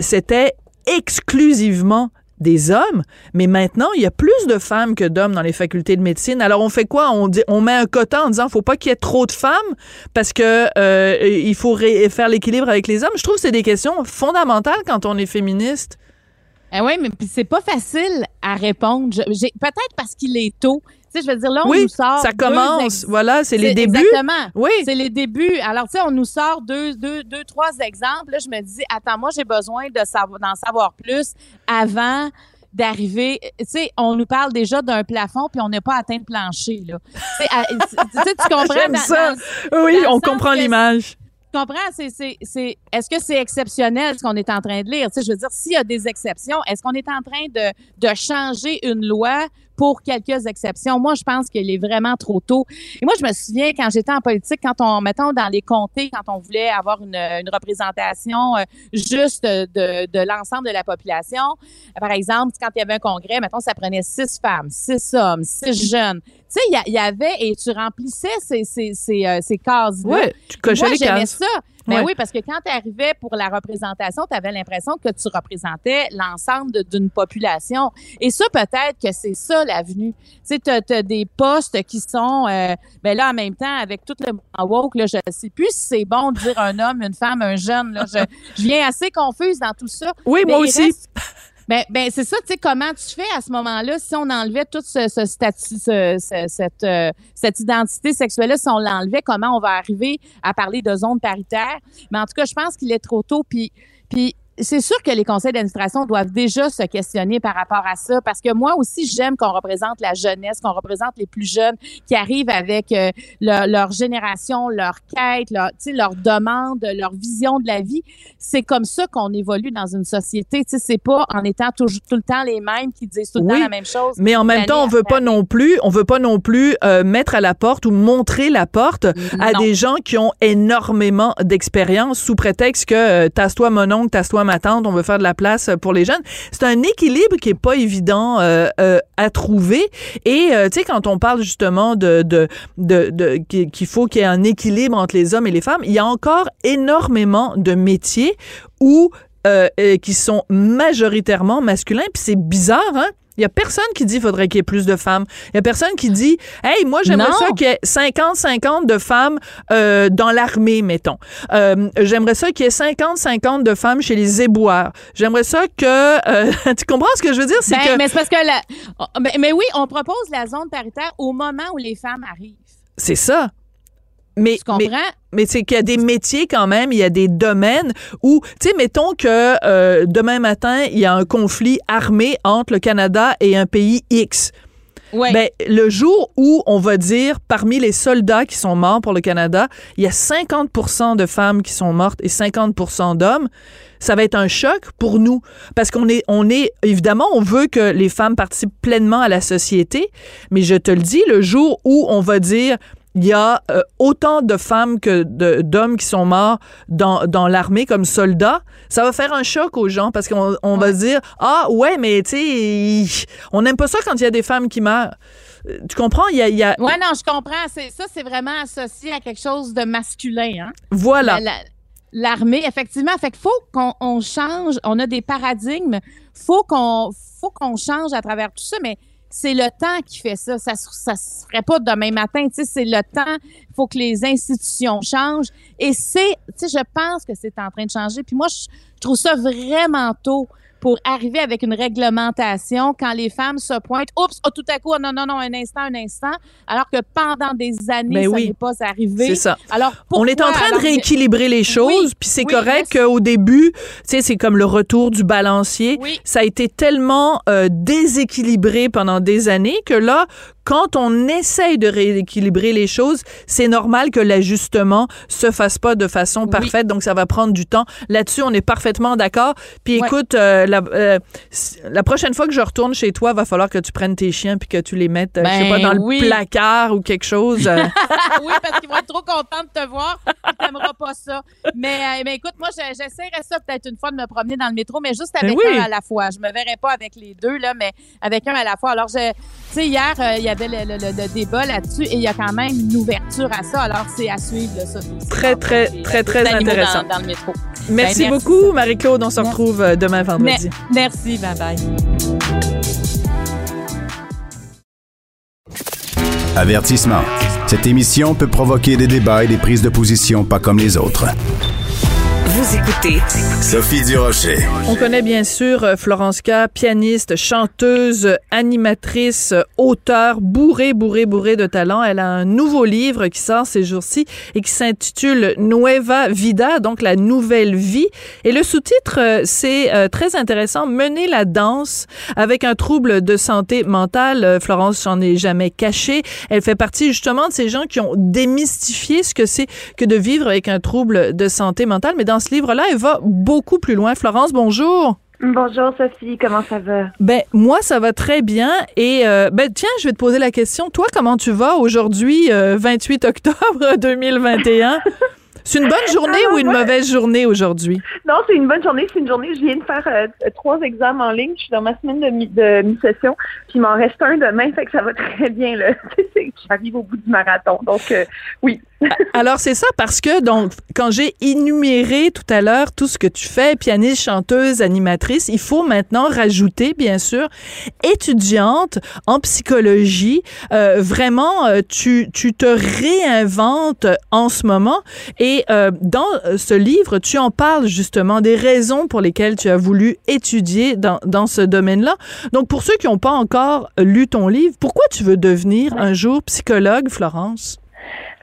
c'était exclusivement des hommes, mais maintenant, il y a plus de femmes que d'hommes dans les facultés de médecine. Alors, on fait quoi? On, dit, on met un quota en disant faut pas qu'il y ait trop de femmes parce que euh, il faut faire l'équilibre avec les hommes. Je trouve que c'est des questions fondamentales quand on est féministe. Ah oui, mais c'est pas facile à répondre. Peut-être parce qu'il est tôt. sais, je veux dire, là, on Oui, nous sort. ça commence. Voilà, c'est les débuts. Exactement. Oui. C'est les débuts. Alors, tu sais, on nous sort deux, deux, deux, trois exemples. Là, je me dis, attends, moi, j'ai besoin de savoir, d'en savoir plus avant d'arriver. Tu sais, on nous parle déjà d'un plafond, puis on n'a pas atteint le plancher, là. Tu sais, tu tu comprends? Dans- ça. dans- Oui, dans on comprend l'image. Comprends? Est-ce que c'est exceptionnel ce qu'on est en train de lire? Je veux dire, s'il y a des exceptions, est-ce qu'on est en train de changer une loi pour quelques exceptions? Moi, je pense qu'il est vraiment trop tôt. Et moi, je me souviens quand j'étais en politique, quand on, mettons, dans les comtés, quand on voulait avoir une, une représentation euh, juste de, de l'ensemble de la population, par exemple, quand il y avait un congrès, mettons, ça prenait six femmes, six hommes, six jeunes. Tu sais, il y avait, et tu remplissais ces, ces, ces, euh, ces cases-là. Oui, tu cochais Moi, les j'aimais cases. ça. Mais Ouais. oui, parce que quand tu arrivais pour la représentation, tu avais l'impression que tu représentais l'ensemble d'une population. Et ça, peut-être que c'est ça l'avenue. Tu sais, tu as, des postes qui sont, euh, ben là, en même temps, avec tout le woke, là, je sais plus si c'est bon de dire un homme, une femme, un jeune. Là, je, je viens assez confuse dans tout ça. Oui, Mais moi aussi. reste- Ben, ben c'est ça, tu sais, comment tu fais à ce moment-là si on enlevait tout ce, ce statut, ce- ce- cette, euh, cette identité sexuelle-là, si on l'enlevait, comment on va arriver à parler de zone paritaire? Mais en tout cas, je pense qu'il est trop tôt. Puis, puis c'est sûr que les conseils d'administration doivent déjà se questionner par rapport à ça, parce que moi aussi, j'aime qu'on représente la jeunesse, qu'on représente les plus jeunes qui arrivent avec euh, leur, leur génération, leur quête, leur, leur demande, leur vision de la vie. C'est comme ça qu'on évolue dans une société. Tu sais, c'est pas en étant toujours tout le temps les mêmes qui disent tout le Oui, temps la même chose. Mais en même temps, on veut pas non plus, on veut pas non plus euh, mettre à la porte ou montrer la porte à des gens qui ont énormément d'expérience sous prétexte que euh, tasse-toi mon oncle, tasse-toi on veut faire de la place pour les jeunes. C'est un équilibre qui est pas évident euh, euh, à trouver. Et euh, tu sais, quand on parle justement de de de, qu'il faut qu'il y ait un équilibre entre les hommes et les femmes, il y a encore énormément de métiers où euh, euh, qui sont majoritairement masculins. Puis c'est bizarre, hein? Il y a personne qui dit qu'il faudrait qu'il y ait plus de femmes. Il y a personne qui dit Hey, moi, j'aimerais ça qu'il y ait 50-50 de femmes euh, dans l'armée, mettons. Euh, j'aimerais ça qu'il y ait 50-50 de femmes chez les éboueurs. J'aimerais ça que. euh, tu comprends ce que je veux dire? C'est Ben, que. mais c'est parce que la, oh, mais, mais oui, on propose la zone paritaire au moment où les femmes arrivent. C'est ça. Mais, Tu comprends? mais, mais c'est qu'il y a des métiers quand même, il y a des domaines où, tu sais, mettons que euh, demain matin, il y a un conflit armé entre le Canada et un pays X. Ouais. Ben, le jour où on va dire, parmi les soldats qui sont morts pour le Canada, il y a 50% de femmes qui sont mortes et 50% d'hommes, ça va être un choc pour nous. Parce qu'on est, on est, évidemment, on veut que les femmes participent pleinement à la société, mais je te le dis, le jour où on va dire, il y a euh, autant de femmes que d'hommes qui sont morts dans, dans l'armée comme soldats, ça va faire un choc aux gens parce qu'on on va se dire ah ouais mais tu sais on n'aime pas ça quand il y a des femmes qui meurent. Euh, Tu comprends? Il y a, il y a- Ouais, non, je comprends. Ça, c'est vraiment associé à quelque chose de masculin. Hein? voilà La- la- L'armée, effectivement. Fait qu'il faut qu'on on change. On a des paradigmes. Faut qu'on faut qu'on change à travers tout ça, mais c'est le temps qui fait ça. Ça ça se ferait pas demain matin. Tu sais, c'est le temps. Il faut que les institutions changent. Et c'est, tu sais, je pense que c'est en train de changer. Puis moi, je trouve ça vraiment tôt pour arriver avec une réglementation quand les femmes se pointent. Oups, oh, tout à coup, oh, non, non, non, un instant, un instant. Alors que pendant des années, Ben ça oui. n'est pas arrivé. c'est ça. Alors, On est en train de rééquilibrer les choses, puis c'est oui, correct qu'au début, tu sais, c'est comme le retour du balancier. Ça a été tellement euh, déséquilibré pendant des années que là, quand on essaye de rééquilibrer les choses, c'est normal que l'ajustement se fasse pas de façon parfaite, donc ça va prendre du temps. Là-dessus, on est parfaitement d'accord. Puis écoute, euh, la, euh, la prochaine fois que je retourne chez toi, va falloir que tu prennes tes chiens puis que tu les mettes, euh, je sais Ben pas, dans oui. le placard ou quelque chose. euh. oui, parce qu'ils vont être trop contents de te voir. Tu n'aimeras pas ça. Mais, mais écoute, moi, je- j'essaierai ça peut-être une fois de me promener dans le métro, mais juste avec Ben oui. un à la fois. Je me verrai pas avec les deux, là, mais avec un à la fois. Alors, je, sais, hier, euh, il y avait le, le- le- le débat là-dessus et il y a quand même une ouverture à ça. Alors, c'est à suivre, là, ça. Très, très, très, très intéressant. Dans, dans le métro. Merci, Ben, merci. beaucoup, Marie-Claude. On se retrouve euh, demain vendredi. Merci, bye bye. Avertissement. Cette émission peut provoquer des débats et des prises de position pas comme les autres. Écoutez Sophie Durocher. On connaît bien sûr euh, Florence K, pianiste, chanteuse, animatrice, euh, auteure, bourrée, bourrée, bourrée de talent. Elle a un nouveau livre qui sort ces jours-ci et qui s'intitule Nueva Vida, donc la nouvelle vie. Et le sous-titre, euh, c'est très intéressant, Mener la danse avec un trouble de santé mentale. Florence s'en est jamais cachée. Elle fait partie justement de ces gens qui ont démystifié ce que c'est que de vivre avec un trouble de santé mentale. Mais dans ce livre-là, elle va beaucoup plus loin. Florence, bonjour. Bonjour Sophie, comment ça va? Ben moi ça va très bien et euh, ben tiens je vais te poser la question. Toi comment tu vas aujourd'hui 28 euh, octobre 2021 C'est une bonne journée ou une mauvaise journée aujourd'hui? Non, c'est une bonne journée. C'est une journée. Je viens de faire euh, trois examens en ligne. Je suis dans ma semaine de, de mi-session. Puis il m'en reste un demain, fait que ça va très bien. Là. J'arrive au bout du marathon. Donc euh, oui. Alors c'est ça parce que donc quand j'ai énuméré tout à l'heure tout ce que tu fais, pianiste, chanteuse, animatrice, il faut maintenant rajouter bien sûr étudiante en psychologie. Euh, vraiment, tu tu te réinventes en ce moment et euh, dans euh, ce livre, tu en parles justement des raisons pour lesquelles tu as voulu étudier dans, dans ce domaine-là. Donc, pour ceux qui n'ont pas encore lu ton livre, pourquoi tu veux devenir un jour psychologue, Florence?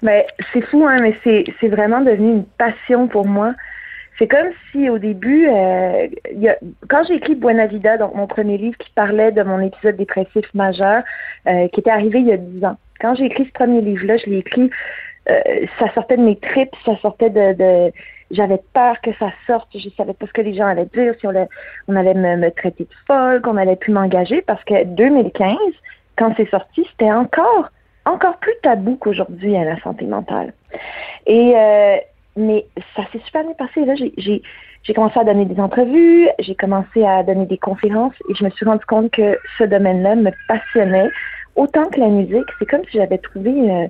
Mais c'est fou, hein, mais c'est vraiment devenu une passion pour moi. C'est comme si au début, euh, quand j'ai écrit Buena Vida, donc mon premier livre qui parlait de mon épisode dépressif majeur, euh, qui était arrivé il y a dix ans. Quand j'ai écrit ce premier livre-là, je l'ai écrit euh, ça sortait de mes tripes, ça sortait de, j'avais peur que ça sorte, je savais pas ce que les gens allaient dire, si on allait, on allait me, me traiter de folle, qu'on allait plus m'engager, parce que 2015, quand c'est sorti, c'était encore encore plus tabou qu'aujourd'hui à la santé mentale. Et euh, mais ça s'est super bien passé. Là, j'ai commencé à donner des entrevues, j'ai commencé à donner des conférences et je me suis rendu compte que ce domaine-là me passionnait autant que la musique. C'est comme si j'avais trouvé une,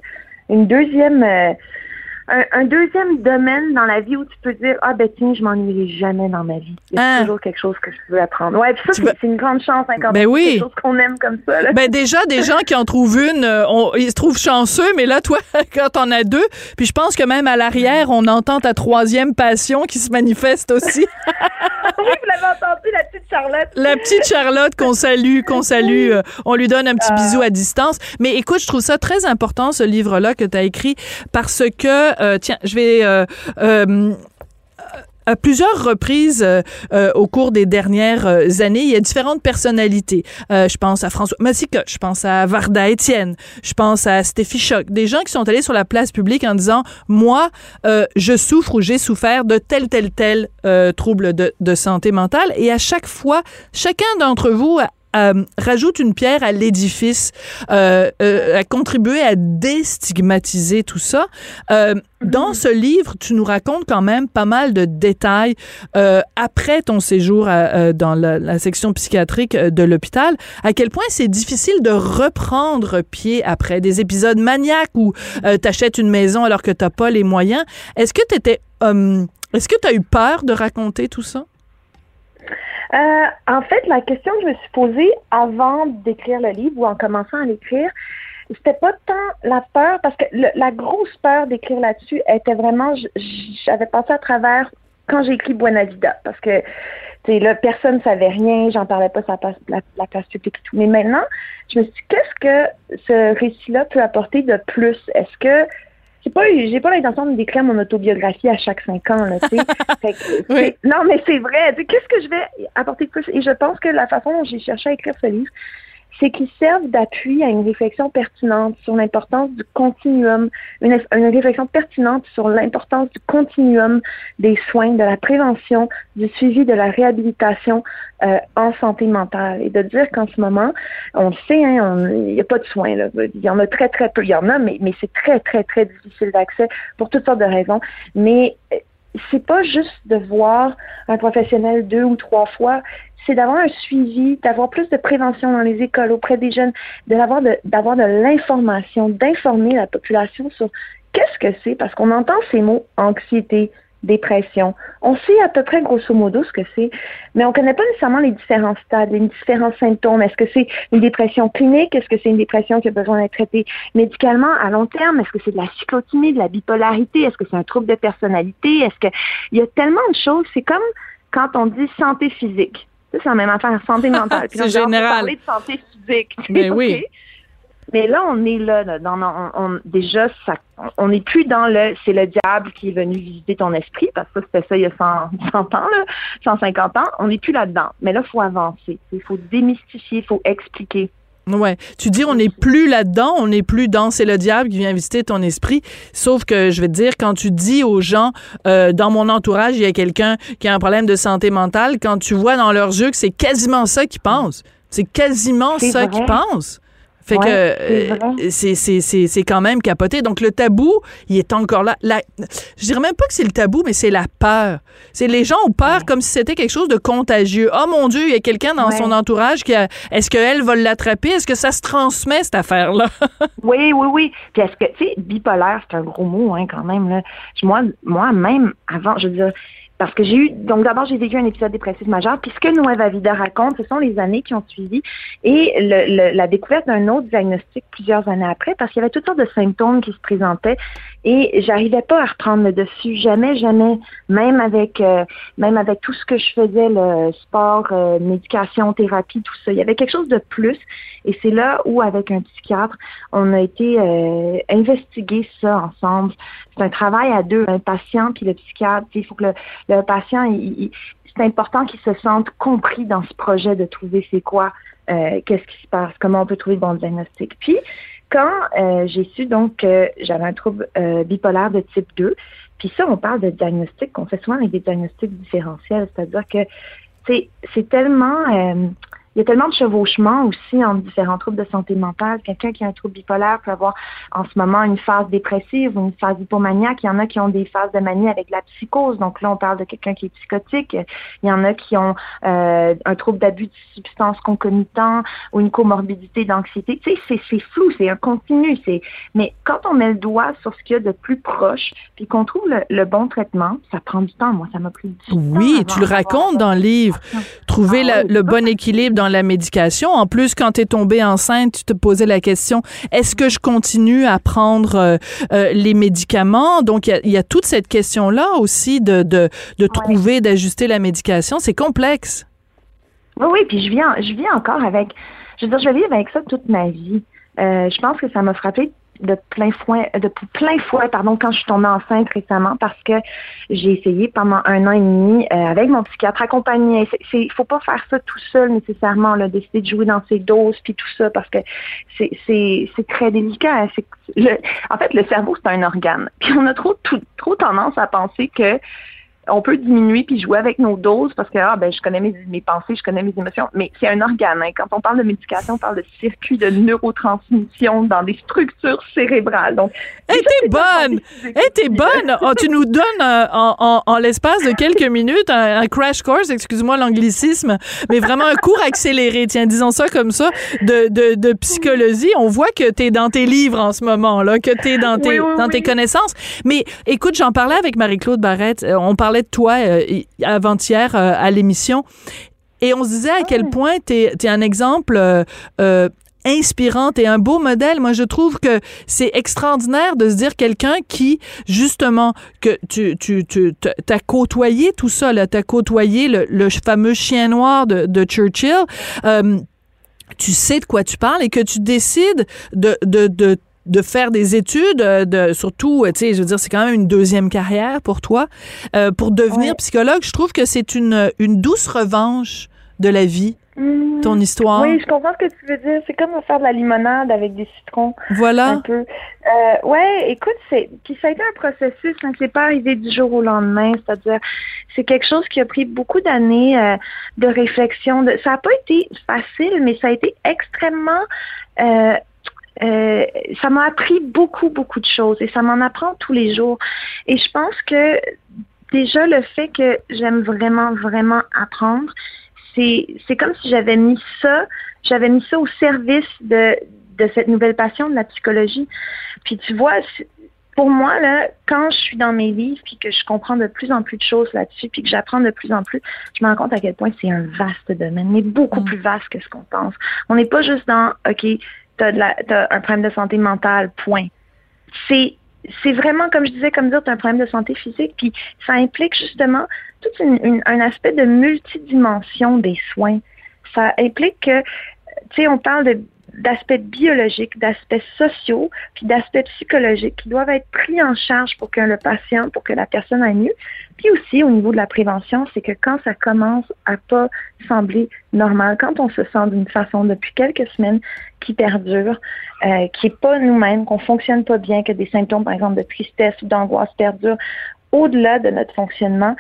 une deuxième euh, un, deuxième domaine dans la vie où tu peux dire ah ben tiens je m'ennuierai jamais dans ma vie il y a ah. toujours quelque chose que je veux apprendre ouais puis ça c'est une grande chance hein, quand ben oui. quelque chose qu'on aime comme ça là. ben déjà des gens qui en trouvent une euh, ils se trouvent chanceux mais là toi quand on a deux puis je pense que même à l'arrière on entend ta troisième passion qui se manifeste aussi oui vous l'avez entendu la petite Charlotte la petite Charlotte qu'on salue qu'on salue euh, on lui donne un petit ah. bisou à distance mais écoute je trouve ça très important ce livre là que tu as écrit parce que euh, tiens, je vais euh, euh, à plusieurs reprises au cours des dernières années, il y a différentes personnalités. je pense à François Massica, je pense à Varda Étienne, je pense à Stéphie Choc, des gens qui sont allés sur la place publique en disant moi, je souffre ou j'ai souffert de tel tel tel trouble de, de, santé mentale. Et à chaque fois, chacun d'entre vous a, euh, rajoute une pierre à l'édifice, euh, euh, à contribuer à déstigmatiser tout ça. dans ce livre, tu nous racontes quand même pas mal de détails après ton séjour dans la, section psychiatrique de l'hôpital, à quel point c'est difficile de reprendre pied après des épisodes maniaques où tu achètes une maison alors que tu n'as pas les moyens. Est-ce que tu étais... Est-ce que tu as eu peur de raconter tout ça? Euh, en fait, la question que je me suis posée avant d'écrire le livre ou en commençant à l'écrire, c'était pas tant la peur, parce que la grosse peur d'écrire là-dessus était vraiment, j'avais passé à travers quand j'ai écrit Buena Vida, parce que là, personne ne savait rien, j'en parlais pas sur la, la, place publique et tout. Mais maintenant, je me suis dit, qu'est-ce que ce récit-là peut apporter de plus? Est-ce que j'ai pas j'ai pas l'intention de décrire mon autobiographie à chaque cinq ans là, tu sais. Non, mais c'est vrai. Qu'est-ce que je vais apporter de plus? Et je pense que la façon dont j'ai cherché à écrire ce livre, c'est qu'ils servent d'appui à une réflexion pertinente sur l'importance du continuum, une, réflexion pertinente sur l'importance du continuum des soins, de la prévention, du suivi, de la réhabilitation euh, en santé mentale. Et de dire qu'en ce moment, on le sait, hein, il n'y a pas de soins. Là. Il y en a très, très peu. Il y en a, mais, mais c'est très, très, très difficile d'accès pour toutes sortes de raisons. Mais euh, c'est pas juste de voir un professionnel deux ou trois fois, c'est d'avoir un suivi, d'avoir plus de prévention dans les écoles auprès des jeunes, de, d'avoir de l'information, d'informer la population sur qu'est-ce que c'est, parce qu'on entend ces mots anxiété, dépression. On sait à peu près grosso modo ce que c'est, mais on ne connaît pas nécessairement les différents stades, les différents symptômes. Est-ce que c'est une dépression clinique? Est-ce que c'est une dépression qui a besoin d'être traitée médicalement à long terme? Est-ce que c'est de la cyclotimie, de la bipolarité? Est-ce que c'est un trouble de personnalité? Est-ce que il y a tellement de choses. C'est comme quand on dit santé physique. C'est la même affaire, santé mentale. c'est général. parler de santé physique. Mais ben oui. Mais là, on est là, dans, on, déjà, ça, on n'est plus dans le c'est le diable qui est venu visiter ton esprit, parce que c'était ça il y a 100, 100 ans, là, 150 ans. On n'est plus là-dedans. Mais là, il faut avancer. Il faut démystifier, il faut expliquer. Ouais, tu dis on n'est plus là-dedans, on n'est plus dans c'est le diable qui vient visiter ton esprit. Sauf que je vais te dire quand tu dis aux gens euh, dans mon entourage il y a quelqu'un qui a un problème de santé mentale, quand tu vois dans leurs yeux que c'est quasiment ça qu'ils pensent, c'est quasiment ça qu'ils pensent. Fait que euh, c'est quand même capoté. Donc le tabou, il est encore là. La, je dirais même pas que c'est le tabou, mais c'est la peur. C'est les gens ont peur comme si c'était quelque chose de contagieux. Oh mon Dieu, il y a quelqu'un dans son entourage qui a. Est-ce qu'elle va l'attraper? Est-ce que ça se transmet cette affaire-là? Oui, oui, oui. Puis est-ce que tu sais, bipolaire, c'est un gros mot hein, quand même là. Moi, moi même avant, je veux dire parce que j'ai eu, donc d'abord, j'ai vécu un épisode dépressif majeur. Puis ce que Noël Vida raconte, ce sont les années qui ont suivi. Et le, la découverte d'un autre diagnostic plusieurs années après, parce qu'il y avait toutes sortes de symptômes qui se présentaient. Et j'arrivais pas à reprendre le dessus, jamais, jamais, même avec, euh, même avec tout ce que je faisais, le sport, euh, médication, thérapie, tout ça. Il y avait quelque chose de plus et c'est là où, avec un psychiatre, on a été euh, investiguer ça ensemble. C'est un travail à deux, un patient puis le psychiatre. Il faut que le, le patient, c'est important qu'il se sente compris dans ce projet de trouver c'est quoi, euh, qu'est-ce qui se passe, comment on peut trouver le bon diagnostic. Puis, quand euh, j'ai su donc que j'avais un trouble euh, bipolaire de type 2, puis ça, on parle de diagnostic, on fait souvent avec des diagnostics différentiels, c'est-à-dire que c'est tellement il y a tellement de chevauchements aussi entre différents troubles de santé mentale. Quelqu'un qui a un trouble bipolaire peut avoir en ce moment une phase dépressive ou une phase hypomaniaque. Il y en a qui ont des phases de manie avec la psychose. Donc là, on parle de quelqu'un qui est psychotique. Il y en a qui ont euh, un trouble d'abus de substances concomitant ou une comorbidité d'anxiété. Tu sais, c'est flou, c'est un continu. C'est Mais quand on met le doigt sur ce qu'il y a de plus proche, puis qu'on trouve le, bon traitement, ça prend du temps. Moi, ça m'a pris du temps. Oui, tu le racontes dans le livre. Trouver ah le bon équilibre dans la médication. En plus, quand tu es tombée enceinte, tu te posais la question, est-ce que je continue à prendre euh, euh, les médicaments? Donc, il y, a toute cette question-là aussi de, de, de trouver, d'ajuster la médication. C'est complexe. Oui, oui, puis je viens, je viens encore avec, je veux dire, je vivre avec ça toute ma vie. Euh, je pense que ça m'a frappé de plein fouet, de plein fouet, pardon, quand je suis tombée enceinte récemment parce que j'ai essayé pendant un an et demi euh, avec mon psychiatre accompagné. Il faut pas faire ça tout seul nécessairement, là, décider de jouer dans ses doses puis tout ça parce que c'est très délicat. En fait, le cerveau c'est un organe. Puis on a trop trop tendance à penser que on peut diminuer puis jouer avec nos doses parce que ah, ben je connais mes, mes pensées, je connais mes émotions, mais c'est un organe. Hein. Quand on parle de médication, on parle de circuits de neurotransmission dans des structures cérébrales. Donc, hey, t'es bonne, hey, t'es bonne. Oh, tu nous donnes euh, en, en, l'espace de quelques minutes un, crash course, excuse-moi l'anglicisme, mais vraiment un cours accéléré. Tiens, disons ça comme ça de, de, de psychologie. On voit que t'es dans tes livres en ce moment là, que t'es dans tes dans tes connaissances. Mais écoute, j'en parlais avec Marie-Claude Barrette. Euh, on parlait de toi euh, avant-hier euh, à l'émission. Et on se disait à quel point tu es, un exemple euh, inspirant et un beau modèle. Moi, je trouve que c'est extraordinaire de se dire quelqu'un qui, justement, que tu, tu, tu as côtoyé tout ça, tu as côtoyé le, fameux chien noir de, de Churchill. tu sais de quoi tu parles et que tu décides de, de, de de faire des études, euh, de surtout, euh, tu sais, je veux dire, c'est quand même une deuxième carrière pour toi, euh, pour devenir psychologue. Je trouve que c'est une, une douce revanche de la vie. Mmh. ton histoire. Oui, je comprends ce que tu veux dire. C'est comme faire de la limonade avec des citrons. Voilà. Un peu. Euh, ouais, écoute, c'est puis ça a été un processus. Hein, c'est pas arrivé du jour au lendemain. C'est-à-dire, c'est quelque chose qui a pris beaucoup d'années de réflexion. De, ça n'a pas été facile, mais ça a été extrêmement euh, euh, ça m'a appris beaucoup, beaucoup de choses et ça m'en apprend tous les jours. Et je pense que déjà le fait que j'aime vraiment, vraiment apprendre, c'est, c'est comme si j'avais mis ça, j'avais mis ça au service de, de cette nouvelle passion de la psychologie. Puis tu vois, pour moi, là, quand je suis dans mes livres, puis que je comprends de plus en plus de choses là-dessus, puis que j'apprends de plus en plus, je me rends compte à quel point c'est un vaste domaine, mais beaucoup Mm. plus vaste que ce qu'on pense. On n'est pas juste dans, OK, t'as un problème de santé mentale, point. C'est c'est vraiment, comme je disais, comme dire, t'as un problème de santé physique, puis ça implique justement tout un aspect de multidimension des soins. Ça implique que, tu sais, on parle de d'aspects biologiques, d'aspects sociaux, puis d'aspects psychologiques qui doivent être pris en charge pour que le patient, pour que la personne aille mieux. Puis aussi, au niveau de la prévention, c'est que quand ça commence à pas sembler normal, quand on se sent d'une façon depuis quelques semaines qui perdure, euh, qui est pas nous-mêmes, qu'on fonctionne pas bien, que des symptômes, par exemple, de tristesse ou d'angoisse perdurent au-delà de notre fonctionnement,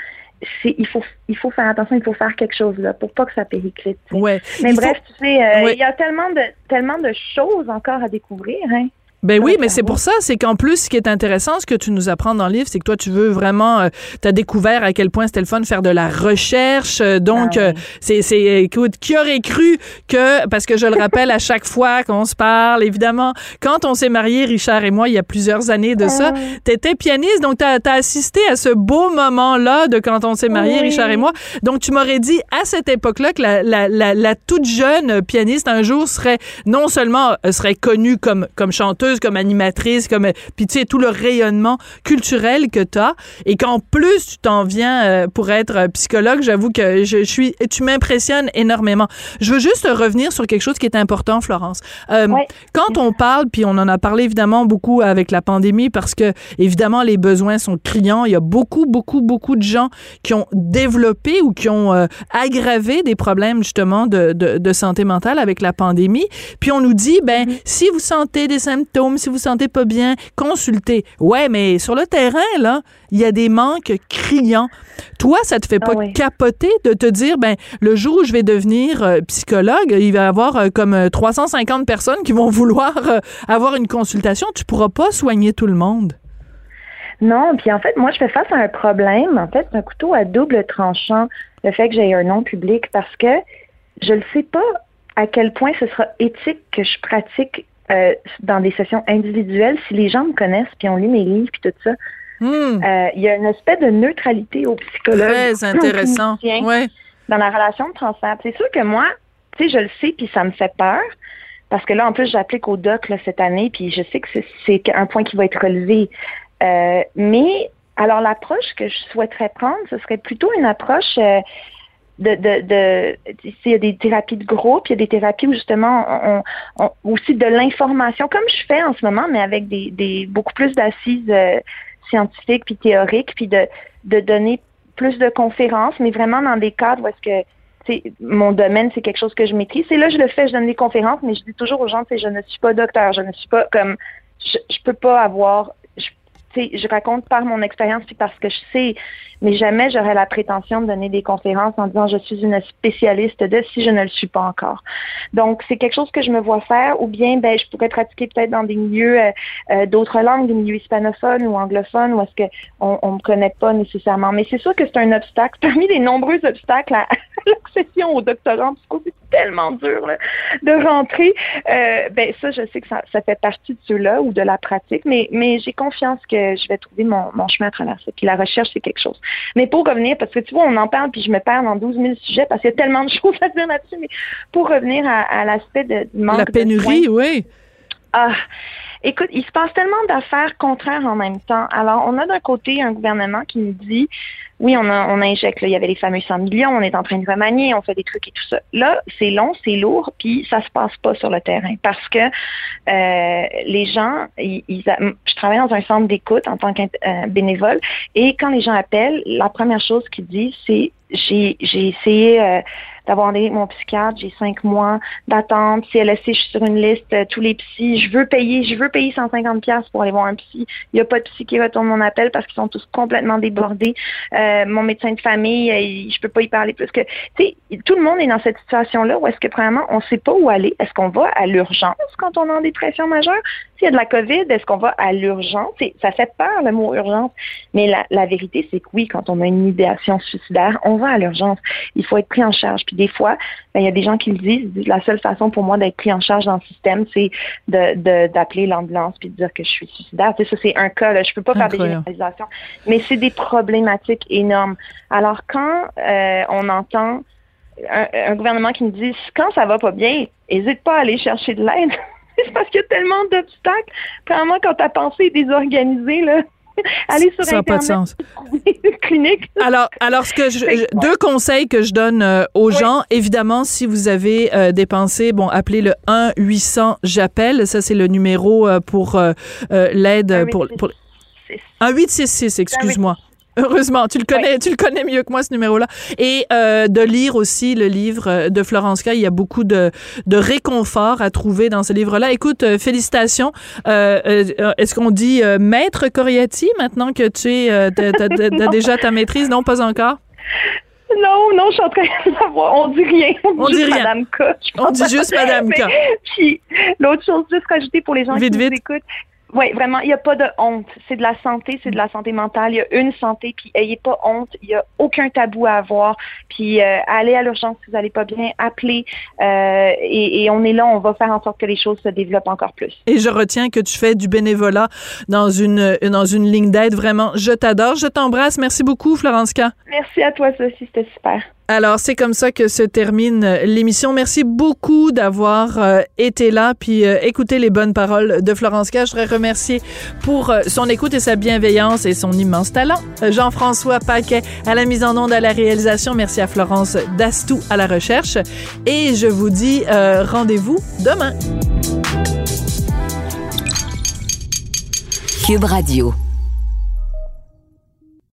il faut, il faut faire attention, il faut faire quelque chose là pour pas que ça périclite. Ouais. Mais Il bref, faut- tu sais, euh, il y a tellement de, tellement de choses encore à découvrir, hein. Ben oui, mais c'est pour ça, c'est qu'en plus, ce qui est intéressant, ce que tu nous apprends dans le livre, c'est que toi, tu veux vraiment, tu as découvert à quel point c'était le fun de faire de la recherche. euh, donc, Ah euh, c'est, c'est, écoute, qui aurait cru que, parce que je le rappelle à chaque fois qu'on se parle, évidemment, quand on s'est mariés, Richard et moi, il y a plusieurs années de ça, tu étais pianiste, donc tu as, assisté à ce beau moment-là de quand on s'est mariés, Oui. Richard et moi. Donc, tu m'aurais dit à cette époque-là que la, la, la, la toute jeune pianiste un jour serait non seulement euh, serait connue comme, comme chanteuse, comme animatrice, comme puis tu sais tout le rayonnement culturel que tu as et qu'en plus tu t'en viens euh, pour être euh, psychologue, j'avoue que je, suis tu m'impressionnes énormément. Je veux juste revenir sur quelque chose qui est important Florence. Euh, Ouais. Quand on parle puis on en a parlé évidemment beaucoup avec la pandémie parce que évidemment les besoins sont criants, il y a beaucoup beaucoup beaucoup de gens qui ont développé ou qui ont euh, aggravé des problèmes justement de, de, de santé mentale avec la pandémie. Puis on nous dit, ben, si vous sentez des symptômes, si vous sentez pas bien, consultez. Ouais, mais sur le terrain, là, il y a des manques criants. Toi, ça te fait Ah pas oui. capoter de te dire, ben, le jour où je vais devenir euh, psychologue, il va y avoir euh, comme euh, 350 personnes qui vont vouloir euh, avoir une consultation. Tu pourras pas soigner tout le monde. Non, puis en fait, moi, je fais face à un problème. En fait, c'est un couteau à double tranchant, le fait que j'ai un nom public, parce que je ne sais pas à quel point ce sera éthique que je pratique euh, dans des sessions individuelles si les gens me connaissent, puis ont lu mes livres, puis tout ça. Hmm, Euh, Il y a une espèce de neutralité au psychologue. très intéressant. Ouais. dans la relation de transfert. C'est sûr que moi, tu sais, je le sais, puis ça me fait peur. Parce que là, en plus, j'applique au doc là, cette année, puis je sais que c'est- c'est un point qui va être relevé. Euh, mais alors, l'approche que je souhaiterais prendre, ce serait plutôt une approche euh, de, de, de il y a des thérapies de groupe, il y a des thérapies où justement on, on- aussi de l'information, comme je fais en ce moment, mais avec des, des beaucoup plus d'assises euh, scientifiques puis théoriques, puis de, de donner plus de conférences, mais vraiment dans des cadres où est-ce que mon domaine, c'est quelque chose que je maîtrise. C'est là, je le fais, je donne des conférences, mais je dis toujours aux gens, sais, je ne suis pas docteur, je ne suis pas comme, je, je peux pas avoir, je, raconte par mon expérience puis parce que je sais, mais jamais j'aurais la prétention de donner des conférences en disant je suis une spécialiste de si je ne le suis pas encore. Donc, c'est quelque chose que je me vois faire ou bien, ben, je pourrais pratiquer peut-être dans des milieux euh, euh, d'autres langues, des milieux hispanophones ou anglophones où est-ce que on, on me connaît pas nécessairement. Mais c'est sûr que c'est un obstacle. Parmi les nombreux obstacles à, l'accession au doctorat en tellement dur là, de rentrer. Euh, ben ça, je sais que ça, ça fait partie de ceux-là ou de la pratique, mais, mais j'ai confiance que je vais trouver mon, mon chemin à travers ça. Puis la recherche, c'est quelque chose. Mais pour revenir, parce que tu vois, on en parle, puis je me perds dans 12 000 sujets parce qu'il y a tellement de choses à dire là-dessus, mais pour revenir à, à l'aspect de du manque La de pénurie, soins, oui. ah, écoute, il se passe tellement d'affaires contraires en même temps. Alors, on a d'un côté un gouvernement qui nous dit, oui, on, a, on injecte, là, il y avait les fameux 100 millions, on est en train de remanier, on fait des trucs et tout ça. Là, c'est long, c'est lourd, puis ça se passe pas sur le terrain parce que euh, les gens, ils, ils a- je travaille dans un centre d'écoute en tant que euh, bénévole, et quand les gens appellent, la première chose qu'ils disent, c'est j'ai j'ai essayé euh, d'avoir mon psychiatre, j'ai cinq mois d'attente, CLSC, je suis sur une liste, euh, tous les psys, je veux payer, je veux payer 150 pièces pour aller voir un psy. Il n'y a pas de psy qui retourne mon appel parce qu'ils sont tous complètement débordés. Euh, mon médecin de famille, euh, je peux pas y parler plus que, tu sais, tout le monde est dans cette situation-là où est-ce que premièrement on sait pas où aller. Est-ce qu'on va à l'urgence quand on est en dépression majeure? S'il y a de la COVID, est-ce qu'on va à l'urgence? Ça fait peur le mot urgence, mais la, la vérité c'est que oui, quand on a une idéation suicidaire, on va à l'urgence. Il faut être pris en charge. Puis des fois, ben, il y a des gens qui le disent, la seule façon pour moi d'être pris en charge dans le système, c'est de, d'appeler l'ambulance puis de dire que je suis suicidaire. Tu sais, ça, c'est un cas, là. je peux pas faire des généralisations, mais c'est des problématiques énormes. Alors, quand euh, on entend un, gouvernement qui me dit, quand ça va pas bien, n'hésite pas à aller chercher de l'aide. c'est parce qu'il y a tellement d'obstacles. Premièrement, quand ta pensée est désorganisée, là, Allez sur ça Internet. pas de sens. clinique. Alors, alors ce que je, deux conseils que je donne euh, aux gens, évidemment, si vous avez euh, des pensées, bon, appelez le 1 800 j'appelle, ça c'est le numéro euh, pour l'aide pour, pour 1 866, excuse-moi. Heureusement, tu le connais, tu le connais mieux que moi ce numéro-là. Et euh, de lire aussi le livre euh, de Florence K. Il y a beaucoup de, de réconfort à trouver dans ce livre-là. Écoute, euh, félicitations. Est-ce qu'on dit maître Coriati maintenant que tu es, as, déjà ta maîtrise? Non, pas encore? Non, non, je suis en train de savoir. On dit rien. On, dit, rien. Madame K. On dit juste Madame K. Puis l'autre chose, juste rajouter pour les gens qui nous écoutent, oui, vraiment, il n'y a pas de honte. C'est de la santé, c'est de la santé mentale. Il y a une santé, puis ayez pas honte. Il n'y a aucun tabou à avoir. Puis euh, allez à l'urgence si vous n'allez pas bien, appelez. Euh, et, on est là, on va faire en sorte que les choses se développent encore plus. Et je retiens que tu fais du bénévolat dans une, dans une ligne d'aide. Vraiment, je t'adore, je t'embrasse. Merci beaucoup, Florence K. Merci à toi, Sophie, c'était super. Alors, c'est comme ça que se termine euh, l'émission. Merci beaucoup d'avoir euh, été là, puis euh, les bonnes paroles de Florence K. Je voudrais remercier pour son écoute et sa bienveillance et son immense talent. Jean-François Paquet à la mise en onde, à la réalisation. Merci à Florence Dastou à la recherche. Et je vous dis rendez-vous demain. Cube Radio.